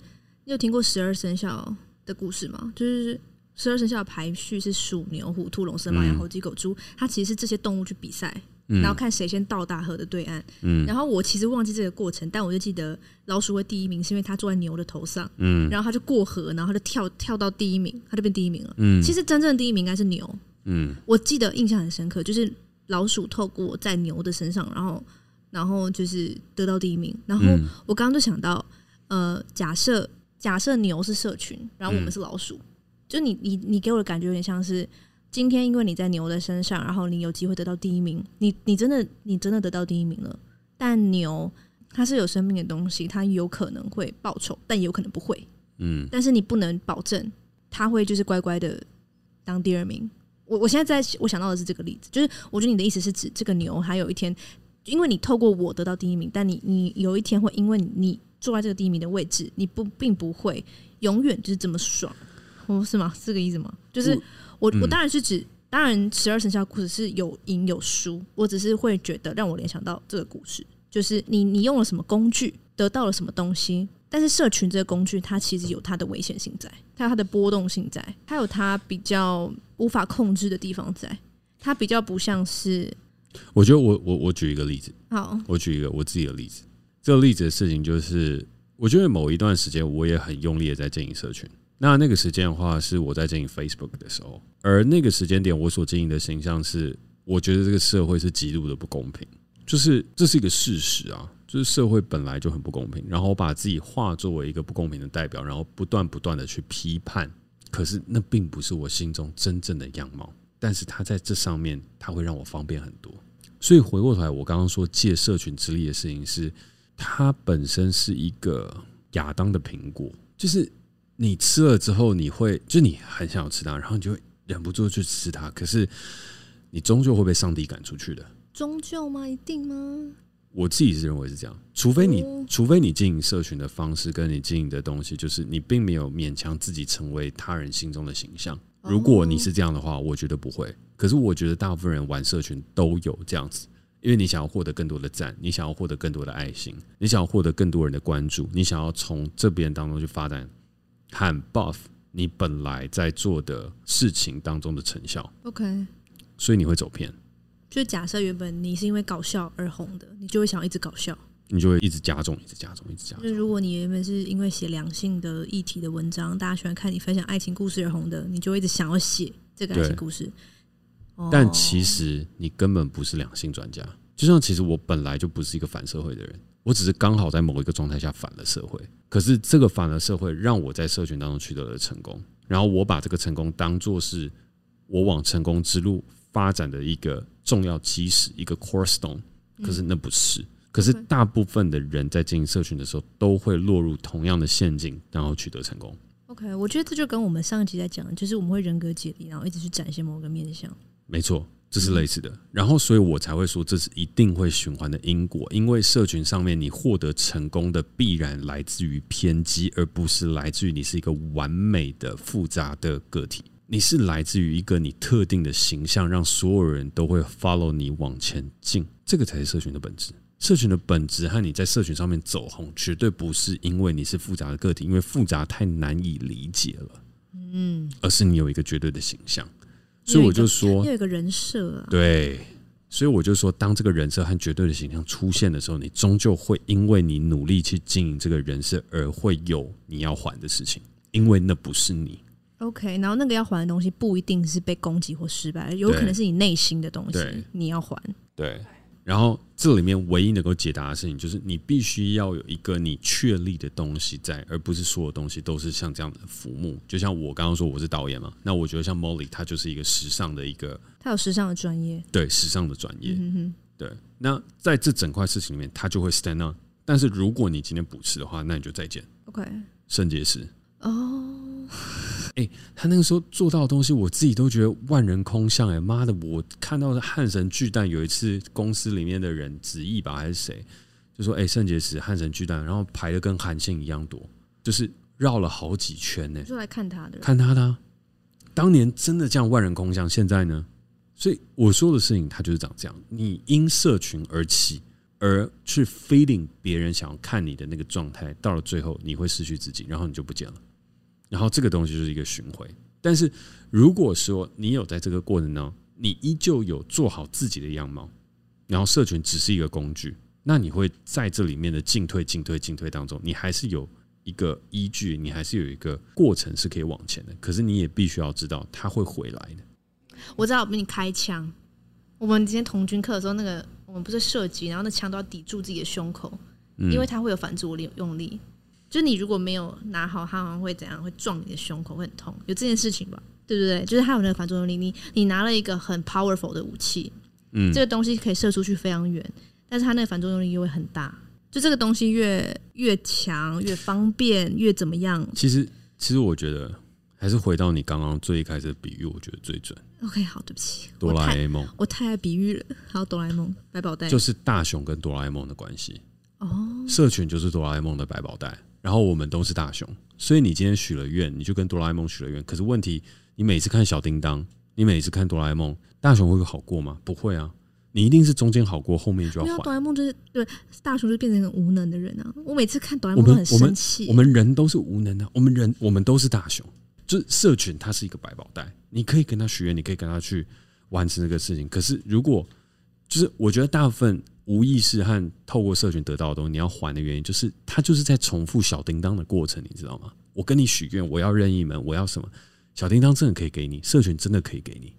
Speaker 3: 你有听过十二生肖的故事吗？就是十二生肖的排序是鼠、牛、虎、兔、龙、蛇、马、羊、猴、鸡、狗、猪，它其实是这些动物去比赛，然后看谁先到达河的对岸。嗯，然后我其实忘记这个过程，但我就记得老鼠会第一名，是因为它坐在牛的头上，嗯，然后它就过河，然后它就跳跳到第一名，它就变第一名了。嗯，其实真正的第一名应该是牛。嗯，我记得印象很深刻，就是老鼠透过在牛的身上，然后然后就是得到第一名。然后我刚刚就想到，呃，假设假设牛是社群，然后我们是老鼠，嗯、就你你你给我的感觉有点像是今天因为你在牛的身上，然后你有机会得到第一名，你你真的你真的得到第一名了。但牛它是有生命的东西，它有可能会报仇，但也有可能不会。嗯，但是你不能保证它会就是乖乖的当第二名。我我现在在我想到的是这个例子，就是我觉得你的意思是指这个牛，还有一天，因为你透过我得到第一名，但你你有一天会因为你坐在这个第一名的位置，你不并不会永远就是这么爽，哦，是吗？是这个意思吗？就是我我当然是指，当然十二生肖故事是有赢有输，我只是会觉得让我联想到这个故事，就是你你用了什么工具得到了什么东西。但是社群这个工具，它其实有它的危险性在，它有它的波动性在，它有它比较无法控制的地方在，它比较不像是。
Speaker 2: 我觉得我我我举一个例子，
Speaker 3: 好，
Speaker 2: 我举一个我自己的例子。这个例子的事情就是，我觉得某一段时间我也很用力的在经营社群。那那个时间的话，是我在经营 Facebook 的时候，而那个时间点我所经营的形象是，我觉得这个社会是极度的不公平，就是这是一个事实啊。就是社会本来就很不公平，然后我把自己化作为一个不公平的代表，然后不断不断的去批判。可是那并不是我心中真正的样貌，但是它在这上面，它会让我方便很多。所以回过头来，我刚刚说借社群之力的事情是，它本身是一个亚当的苹果，就是你吃了之后，你会就你很想要吃它，然后你就会忍不住去吃它，可是你终究会被上帝赶出去的。
Speaker 3: 终究吗？一定吗？
Speaker 2: 我自己是认为是这样，除非你，除非你经营社群的方式跟你经营的东西，就是你并没有勉强自己成为他人心中的形象。如果你是这样的话，我觉得不会。可是我觉得大部分人玩社群都有这样子，因为你想要获得更多的赞，你想要获得更多的爱心，你想要获得更多人的关注，你想要从这边当中去发展和 buff 你本来在做的事情当中的成效。
Speaker 3: OK，
Speaker 2: 所以你会走偏。
Speaker 3: 就假设原本你是因为搞笑而红的，你就会想要一直搞笑，
Speaker 2: 你就会一直加重，一直加重，一直加重。
Speaker 3: 就如果你原本是因为写两性的议题的文章，大家喜欢看你分享爱情故事而红的，你就会一直想要写这个爱情故事。
Speaker 2: 但其实你根本不是两性专家，就像其实我本来就不是一个反社会的人，我只是刚好在某一个状态下反了社会。可是这个反而社会，让我在社群当中取得了成功，然后我把这个成功当做是我往成功之路发展的一个重要基石，一个 core stone，可是那不是。可是大部分的人在经营社群的时候，都会落入同样的陷阱，然后取得成功。
Speaker 3: OK，我觉得这就跟我们上一集在讲，就是我们会人格解离，然后一直去展现某个面相。
Speaker 2: 没错，这是类似的。然后，所以我才会说，这是一定会循环的因果。因为社群上面，你获得成功的必然来自于偏激，而不是来自于你是一个完美的复杂的个体。你是来自于一个你特定的形象，让所有人都会 follow 你往前进，这个才是社群的本质。社群的本质和你在社群上面走红，绝对不是因为你是复杂的个体，因为复杂太难以理解了，嗯，而是你有一个绝对的形象。所以我就说，
Speaker 3: 有一个人设啊，
Speaker 2: 对，所以我就说，当这个人设和绝对的形象出现的时候，你终究会因为你努力去经营这个人设，而会有你要还的事情，因为那不是你。
Speaker 3: OK，然后那个要还的东西不一定是被攻击或失败，有可能是你内心的东西，你要还。
Speaker 2: 对，然后这里面唯一能够解答的事情，就是你必须要有一个你确立的东西在，而不是所有东西都是像这样的浮木。就像我刚刚说我是导演嘛，那我觉得像 Molly 他就是一个时尚的一个，
Speaker 3: 他有时尚的专业，
Speaker 2: 对，时尚的专业，嗯，对。那在这整块事情里面，他就会 stand up。但是如果你今天不吃的话，那你就再见。
Speaker 3: OK，
Speaker 2: 肾结石。
Speaker 3: 哦。
Speaker 2: 哎、欸，他那个时候做到的东西，我自己都觉得万人空巷。哎，妈的，我看到的汉神巨蛋有一次，公司里面的人子毅吧还是谁，就说：“哎、欸，圣结石汉神巨蛋，然后排的跟韩信一样多，就是绕了好几圈呢。”
Speaker 3: 就来看他的，
Speaker 2: 看他的。当年真的这样万人空巷，现在呢？所以我说的事情，他就是长这样。你因社群而起，而去 feeding 别人想要看你的那个状态，到了最后，你会失去自己，然后你就不见了。然后这个东西就是一个循环，但是如果说你有在这个过程当中，你依旧有做好自己的样貌，然后社群只是一个工具，那你会在这里面的进退、进退、进退当中，你还是有一个依据，你还是有一个过程是可以往前的。可是你也必须要知道，它会回来的。
Speaker 3: 我知道我给你开枪，我们今天同军课的时候，那个我们不是射击，然后那枪都要抵住自己的胸口，嗯、因为它会有反作用力。就你如果没有拿好，它好像会怎样？会撞你的胸口，会很痛。有这件事情吧？对不对？就是它有那个反作用力。你你拿了一个很 powerful 的武器，嗯，这个东西可以射出去非常远，但是它那个反作用力又会很大。就这个东西越越强，越方便，越怎么样？
Speaker 2: 其实，其实我觉得还是回到你刚刚最一开始的比喻，我觉得最准。
Speaker 3: OK，好，对不起，
Speaker 2: 哆啦 A 梦，
Speaker 3: 我太爱比喻了。还有哆啦 A 梦百宝袋，
Speaker 2: 就是大雄跟哆啦 A 梦的关系。哦，社群就是哆啦 A 梦的百宝袋。然后我们都是大雄，所以你今天许了愿，你就跟哆啦 A 梦许了愿。可是问题，你每次看小叮当，你每次看哆啦 A 梦，大雄会好过吗？不会啊，你一定是中间好过，后面就要还。
Speaker 3: 哆啦 A 梦就是对大雄就变成很无能的人啊！我每次看哆啦 A 梦都很生气。
Speaker 2: 我们我们人都是无能的，我们人我们都是大雄，就是社群它是一个百宝袋，你可以跟他许愿，你可以跟他去完成这个事情。可是如果就是我觉得大部分。无意识和透过社群得到的东西，你要还的原因就是，它就是在重复小叮当的过程，你知道吗？我跟你许愿，我要任意门，我要什么？小叮当真的可以给你，社群真的可以给你。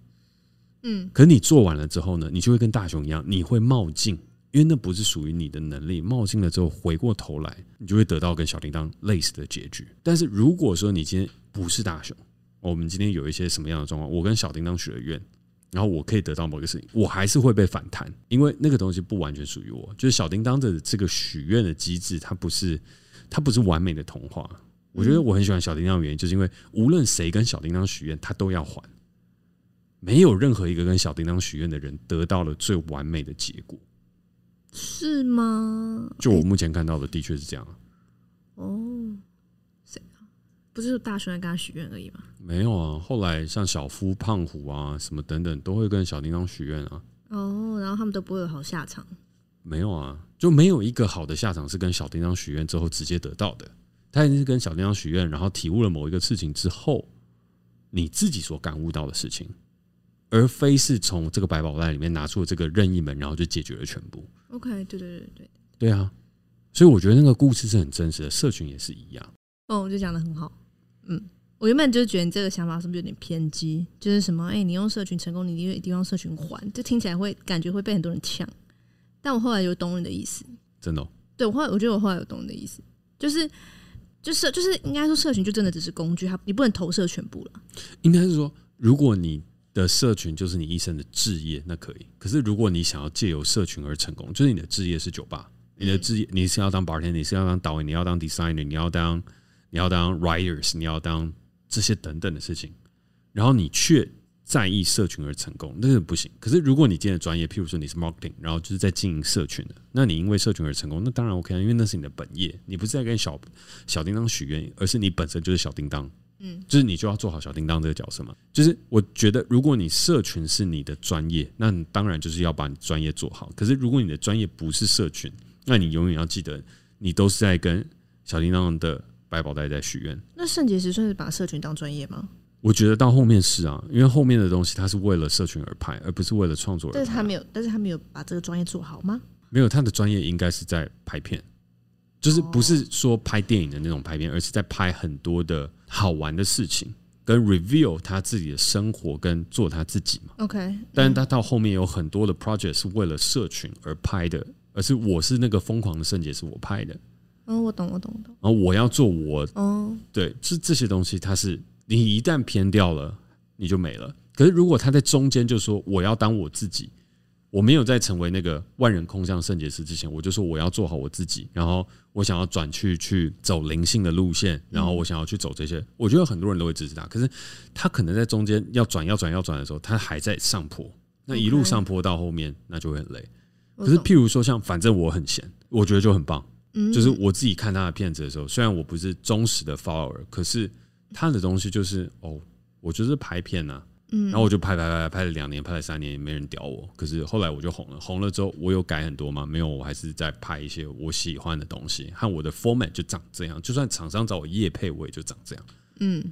Speaker 2: 嗯，可是你做完了之后呢，你就会跟大雄一样，你会冒进，因为那不是属于你的能力。冒进了之后，回过头来，你就会得到跟小叮当类似的结局。但是如果说你今天不是大雄，我们今天有一些什么样的状况，我跟小叮当许了愿。然后我可以得到某个事情，我还是会被反弹，因为那个东西不完全属于我。就是小叮当的这个许愿的机制，它不是，它不是完美的童话。我觉得我很喜欢小叮当的原因，就是因为无论谁跟小叮当许愿，他都要还。没有任何一个跟小叮当许愿的人得到了最完美的结果，
Speaker 3: 是吗？
Speaker 2: 就我目前看到的，的确是这样。
Speaker 3: 哦。不是大雄来跟他许愿而已吗？
Speaker 2: 没有啊，后来像小夫、胖虎啊，什么等等，都会跟小叮当许愿啊。
Speaker 3: 哦，然后他们都不会有好下场。
Speaker 2: 没有啊，就没有一个好的下场是跟小叮当许愿之后直接得到的。他一定是跟小叮当许愿，然后体悟了某一个事情之后，你自己所感悟到的事情，而非是从这个百宝袋里面拿出了这个任意门，然后就解决了全部。
Speaker 3: OK，对对对对
Speaker 2: 对，啊。所以我觉得那个故事是很真实的，社群也是一样。
Speaker 3: 哦，我就讲的很好。嗯，我原本就觉得你这个想法是不是有点偏激？就是什么，哎、欸，你用社群成功，你一定要用社群还，就听起来会感觉会被很多人呛。但我后来有懂你的意思，
Speaker 2: 真的、哦。
Speaker 3: 对，我后来我觉得我后来有懂你的意思，就是就是就是应该说社群就真的只是工具，它你不能投射全部了。
Speaker 2: 应该是说，如果你的社群就是你一生的置业，那可以。可是如果你想要借由社群而成功，就是你的置业是酒吧，你的置业你是要当 bartender，你是要当导演，你要当 designer，你要当。你要当 writers，你要当这些等等的事情，然后你却在意社群而成功，那是不行。可是如果你今天的专业，譬如说你是 marketing，然后就是在经营社群的，那你因为社群而成功，那当然 OK 啊，因为那是你的本业，你不是在跟小小叮当许愿，而是你本身就是小叮当，嗯，就是你就要做好小叮当这个角色嘛。就是我觉得，如果你社群是你的专业，那你当然就是要把你专业做好。可是如果你的专业不是社群，那你永远要记得，你都是在跟小叮当的。百宝袋在许愿，
Speaker 3: 那圣洁石算是把社群当专业吗？
Speaker 2: 我觉得到后面是啊，因为后面的东西它是为了社群而拍，而不是为了创作而拍。
Speaker 3: 但是他没有，但是他没有把这个专业做好吗？
Speaker 2: 没有，他的专业应该是在拍片，就是不是说拍电影的那种拍片，而是在拍很多的好玩的事情，跟 reveal 他自己的生活，跟做他自己嘛。
Speaker 3: OK，
Speaker 2: 但是他到后面有很多的 project 是为了社群而拍的，而是我是那个疯狂的圣洁，是我拍的。
Speaker 3: 哦，我懂，我懂，我懂。
Speaker 2: 然后我要做我，哦，对，是这些东西，它是你一旦偏掉了，你就没了。可是如果他在中间就说我要当我自己，我没有在成为那个万人空巷圣洁师之前，我就说我要做好我自己。然后我想要转去去走灵性的路线，然后我想要去走这些，我觉得很多人都会支持他。可是他可能在中间要转要转要转的时候，他还在上坡，那一路上坡到后面，那就会很累。可是譬如说像反正我很闲，我觉得就很棒。就是我自己看他的片子的时候，虽然我不是忠实的 follower，可是他的东西就是哦，我就是拍片呐，嗯，然后我就拍拍拍拍了两年，拍了三年也没人屌我，可是后来我就红了，红了之后我有改很多吗？没有，我还是在拍一些我喜欢的东西，和我的 format 就长这样，就算厂商找我夜配，我也就长这样，嗯，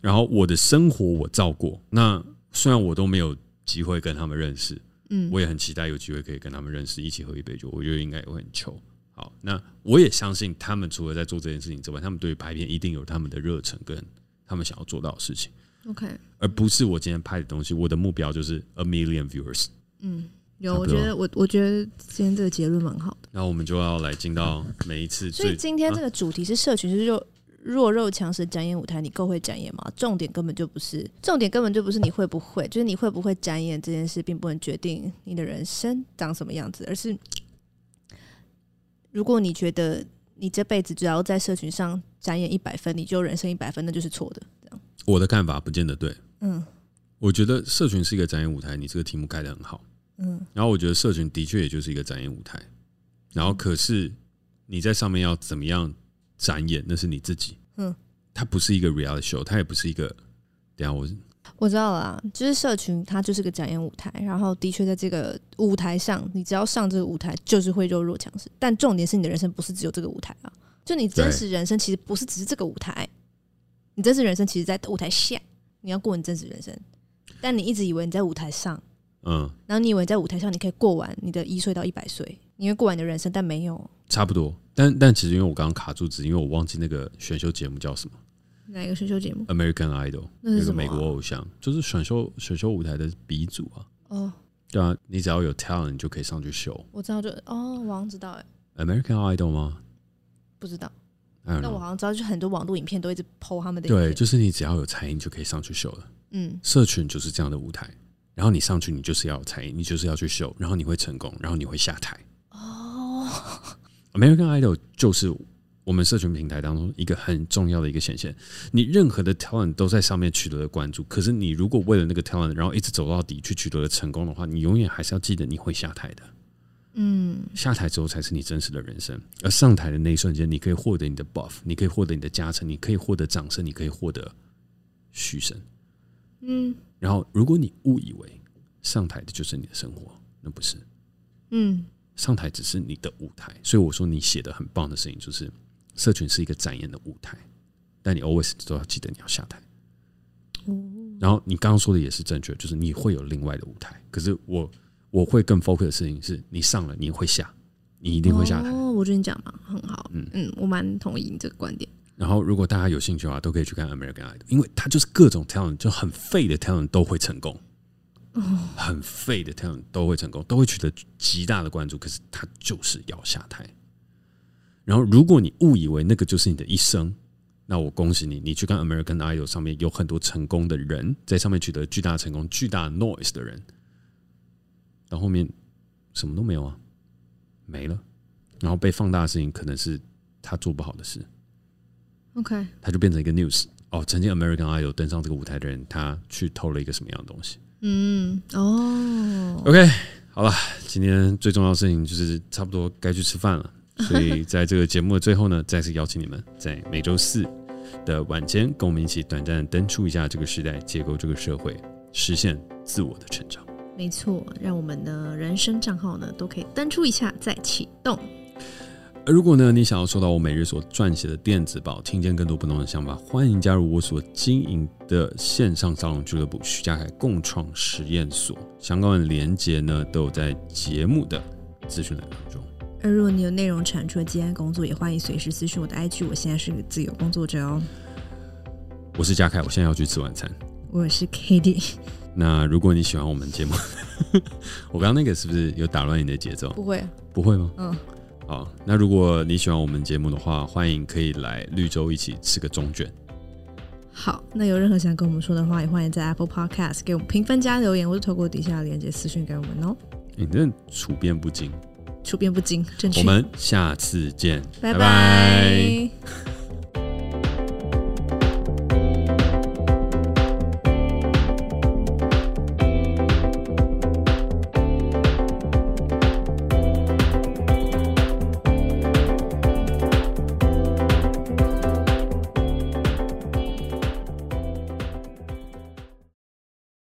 Speaker 2: 然后我的生活我照过，那虽然我都没有机会跟他们认识，嗯，我也很期待有机会可以跟他们认识，一起喝一杯酒，我觉得应该也会很糗。好，那我也相信他们除了在做这件事情之外，他们对于拍片一定有他们的热忱跟他们想要做到的事情。
Speaker 3: OK，
Speaker 2: 而不是我今天拍的东西，我的目标就是 a million viewers。
Speaker 3: 嗯，有，我觉得我我觉得今天这个结论蛮好的。
Speaker 2: 那我们就要来进到每一次。
Speaker 3: 所以今天这个主题是社群是弱弱肉强食展演舞台，你够会展演吗？重点根本就不是，重点根本就不是你会不会，就是你会不会展演这件事，并不能决定你的人生长什么样子，而是如果你觉得你这辈子只要在社群上展演一百分，你就人生一百分，那就是错的。这样，
Speaker 2: 我的看法不见得对。
Speaker 3: 嗯。
Speaker 2: 我觉得社群是一个展演舞台，你这个题目开得很好，
Speaker 3: 嗯，
Speaker 2: 然后我觉得社群的确也就是一个展演舞台，然后可是你在上面要怎么样展演，那是你自己，
Speaker 3: 嗯，
Speaker 2: 它不是一个 reality show，它也不是一个，等下我
Speaker 3: 我知道了啊，就是社群它就是个展演舞台，然后的确在这个舞台上，你只要上这个舞台就是会弱肉强食，但重点是你的人生不是只有这个舞台啊，就你真实人生其实不是只是这个舞台，你真实人生其实在舞台下，你要过你真实人生。但你一直以为你在舞台上，
Speaker 2: 嗯，
Speaker 3: 然后你以为在舞台上你可以过完你的一岁到一百岁，你会过完你的人生，但没有，
Speaker 2: 差不多。但但其实因为我刚刚卡住，只因为我忘记那个选秀节目叫什么？
Speaker 3: 哪个选秀节目
Speaker 2: ？American Idol，
Speaker 3: 那是啊？
Speaker 2: 那个美国偶像，就是选秀选秀舞台的鼻祖啊。
Speaker 3: 哦，
Speaker 2: 对啊，你只要有 talent，你就可以上去秀。
Speaker 3: 我知道就，就哦，我好像知道哎
Speaker 2: ，American Idol 吗？
Speaker 3: 不知道。那我好像知道，就很多网络影片都一直 po 他们的。
Speaker 2: 对，就是你只要有才艺，就可以上去秀了。
Speaker 3: 嗯，
Speaker 2: 社群就是这样的舞台，然后你上去，你就是要有才艺，你就是要去秀，然后你会成功，然后你会下台。
Speaker 3: 哦
Speaker 2: ，American Idol 就是我们社群平台当中一个很重要的一个显现。你任何的 talent 都在上面取得了关注，可是你如果为了那个 talent，然后一直走到底去取得了成功的话，你永远还是要记得你会下台的。
Speaker 3: 嗯，
Speaker 2: 下台之后才是你真实的人生，而上台的那一瞬间，你可以获得你的 buff，你可以获得你的加成，你可以获得掌声，你可以获得嘘声。
Speaker 3: 嗯，
Speaker 2: 然后如果你误以为上台的就是你的生活，那不是。
Speaker 3: 嗯，
Speaker 2: 上台只是你的舞台，所以我说你写的很棒的事情就是，社群是一个展演的舞台，但你 always 都要记得你要下台。然后你刚刚说的也是正确，就是你会有另外的舞台。可是我我会更 focus 的事情是，你上了你会下，你一定会下台。
Speaker 3: 哦，我觉得你讲的很好，
Speaker 2: 嗯
Speaker 3: 嗯，我蛮同意你这个观点。
Speaker 2: 然后，如果大家有兴趣的话，都可以去看 American Idol，因为他就是各种 talent，就很废的 talent 都会成功，很废的 talent 都会成功，都会取得极大的关注。可是他就是要下台。然后，如果你误以为那个就是你的一生，那我恭喜你，你去看 American Idol 上面有很多成功的人，在上面取得巨大成功、巨大 noise 的人，到后面什么都没有啊，没了。然后被放大的事情，可能是他做不好的事。
Speaker 3: OK，
Speaker 2: 他就变成一个 news 哦。曾经 American Idol 登上这个舞台的人，他去偷了一个什么样的东西？
Speaker 3: 嗯，哦
Speaker 2: ，OK，好了，今天最重要的事情就是差不多该去吃饭了。所以在这个节目的最后呢，再次邀请你们在每周四的晚间，跟我们一起短暂的登出一下这个时代，结构这个社会，实现自我的成长。
Speaker 3: 没错，让我们的人生账号呢都可以登出一下再启动。
Speaker 2: 而如果呢，你想要收到我每日所撰写的电子报，听见更多不同的想法，欢迎加入我所经营的线上沙龙俱乐部徐家凯共创实验所。相关的连接呢，都有在节目的资讯栏当中。
Speaker 3: 而如果你有内容产出的接案工作，也欢迎随时私讯我的 IG。我现在是个自由工作者哦。
Speaker 2: 我是嘉凯，我现在要去吃晚餐。
Speaker 3: 我是 Cady。
Speaker 2: 那如果你喜欢我们节目，我刚刚那个是不是有打乱你的节奏？
Speaker 3: 不会，
Speaker 2: 不会吗？
Speaker 3: 嗯。
Speaker 2: 好，那如果你喜欢我们节目的话，欢迎可以来绿洲一起吃个中卷。
Speaker 3: 好，那有任何想跟我们说的话，也欢迎在 Apple Podcast 给我们评分加留言，或者透过底下的链接私讯给我们哦。
Speaker 2: 你这处变不惊，
Speaker 3: 处变不惊，正确。
Speaker 2: 我们下次见，
Speaker 3: 拜拜。拜拜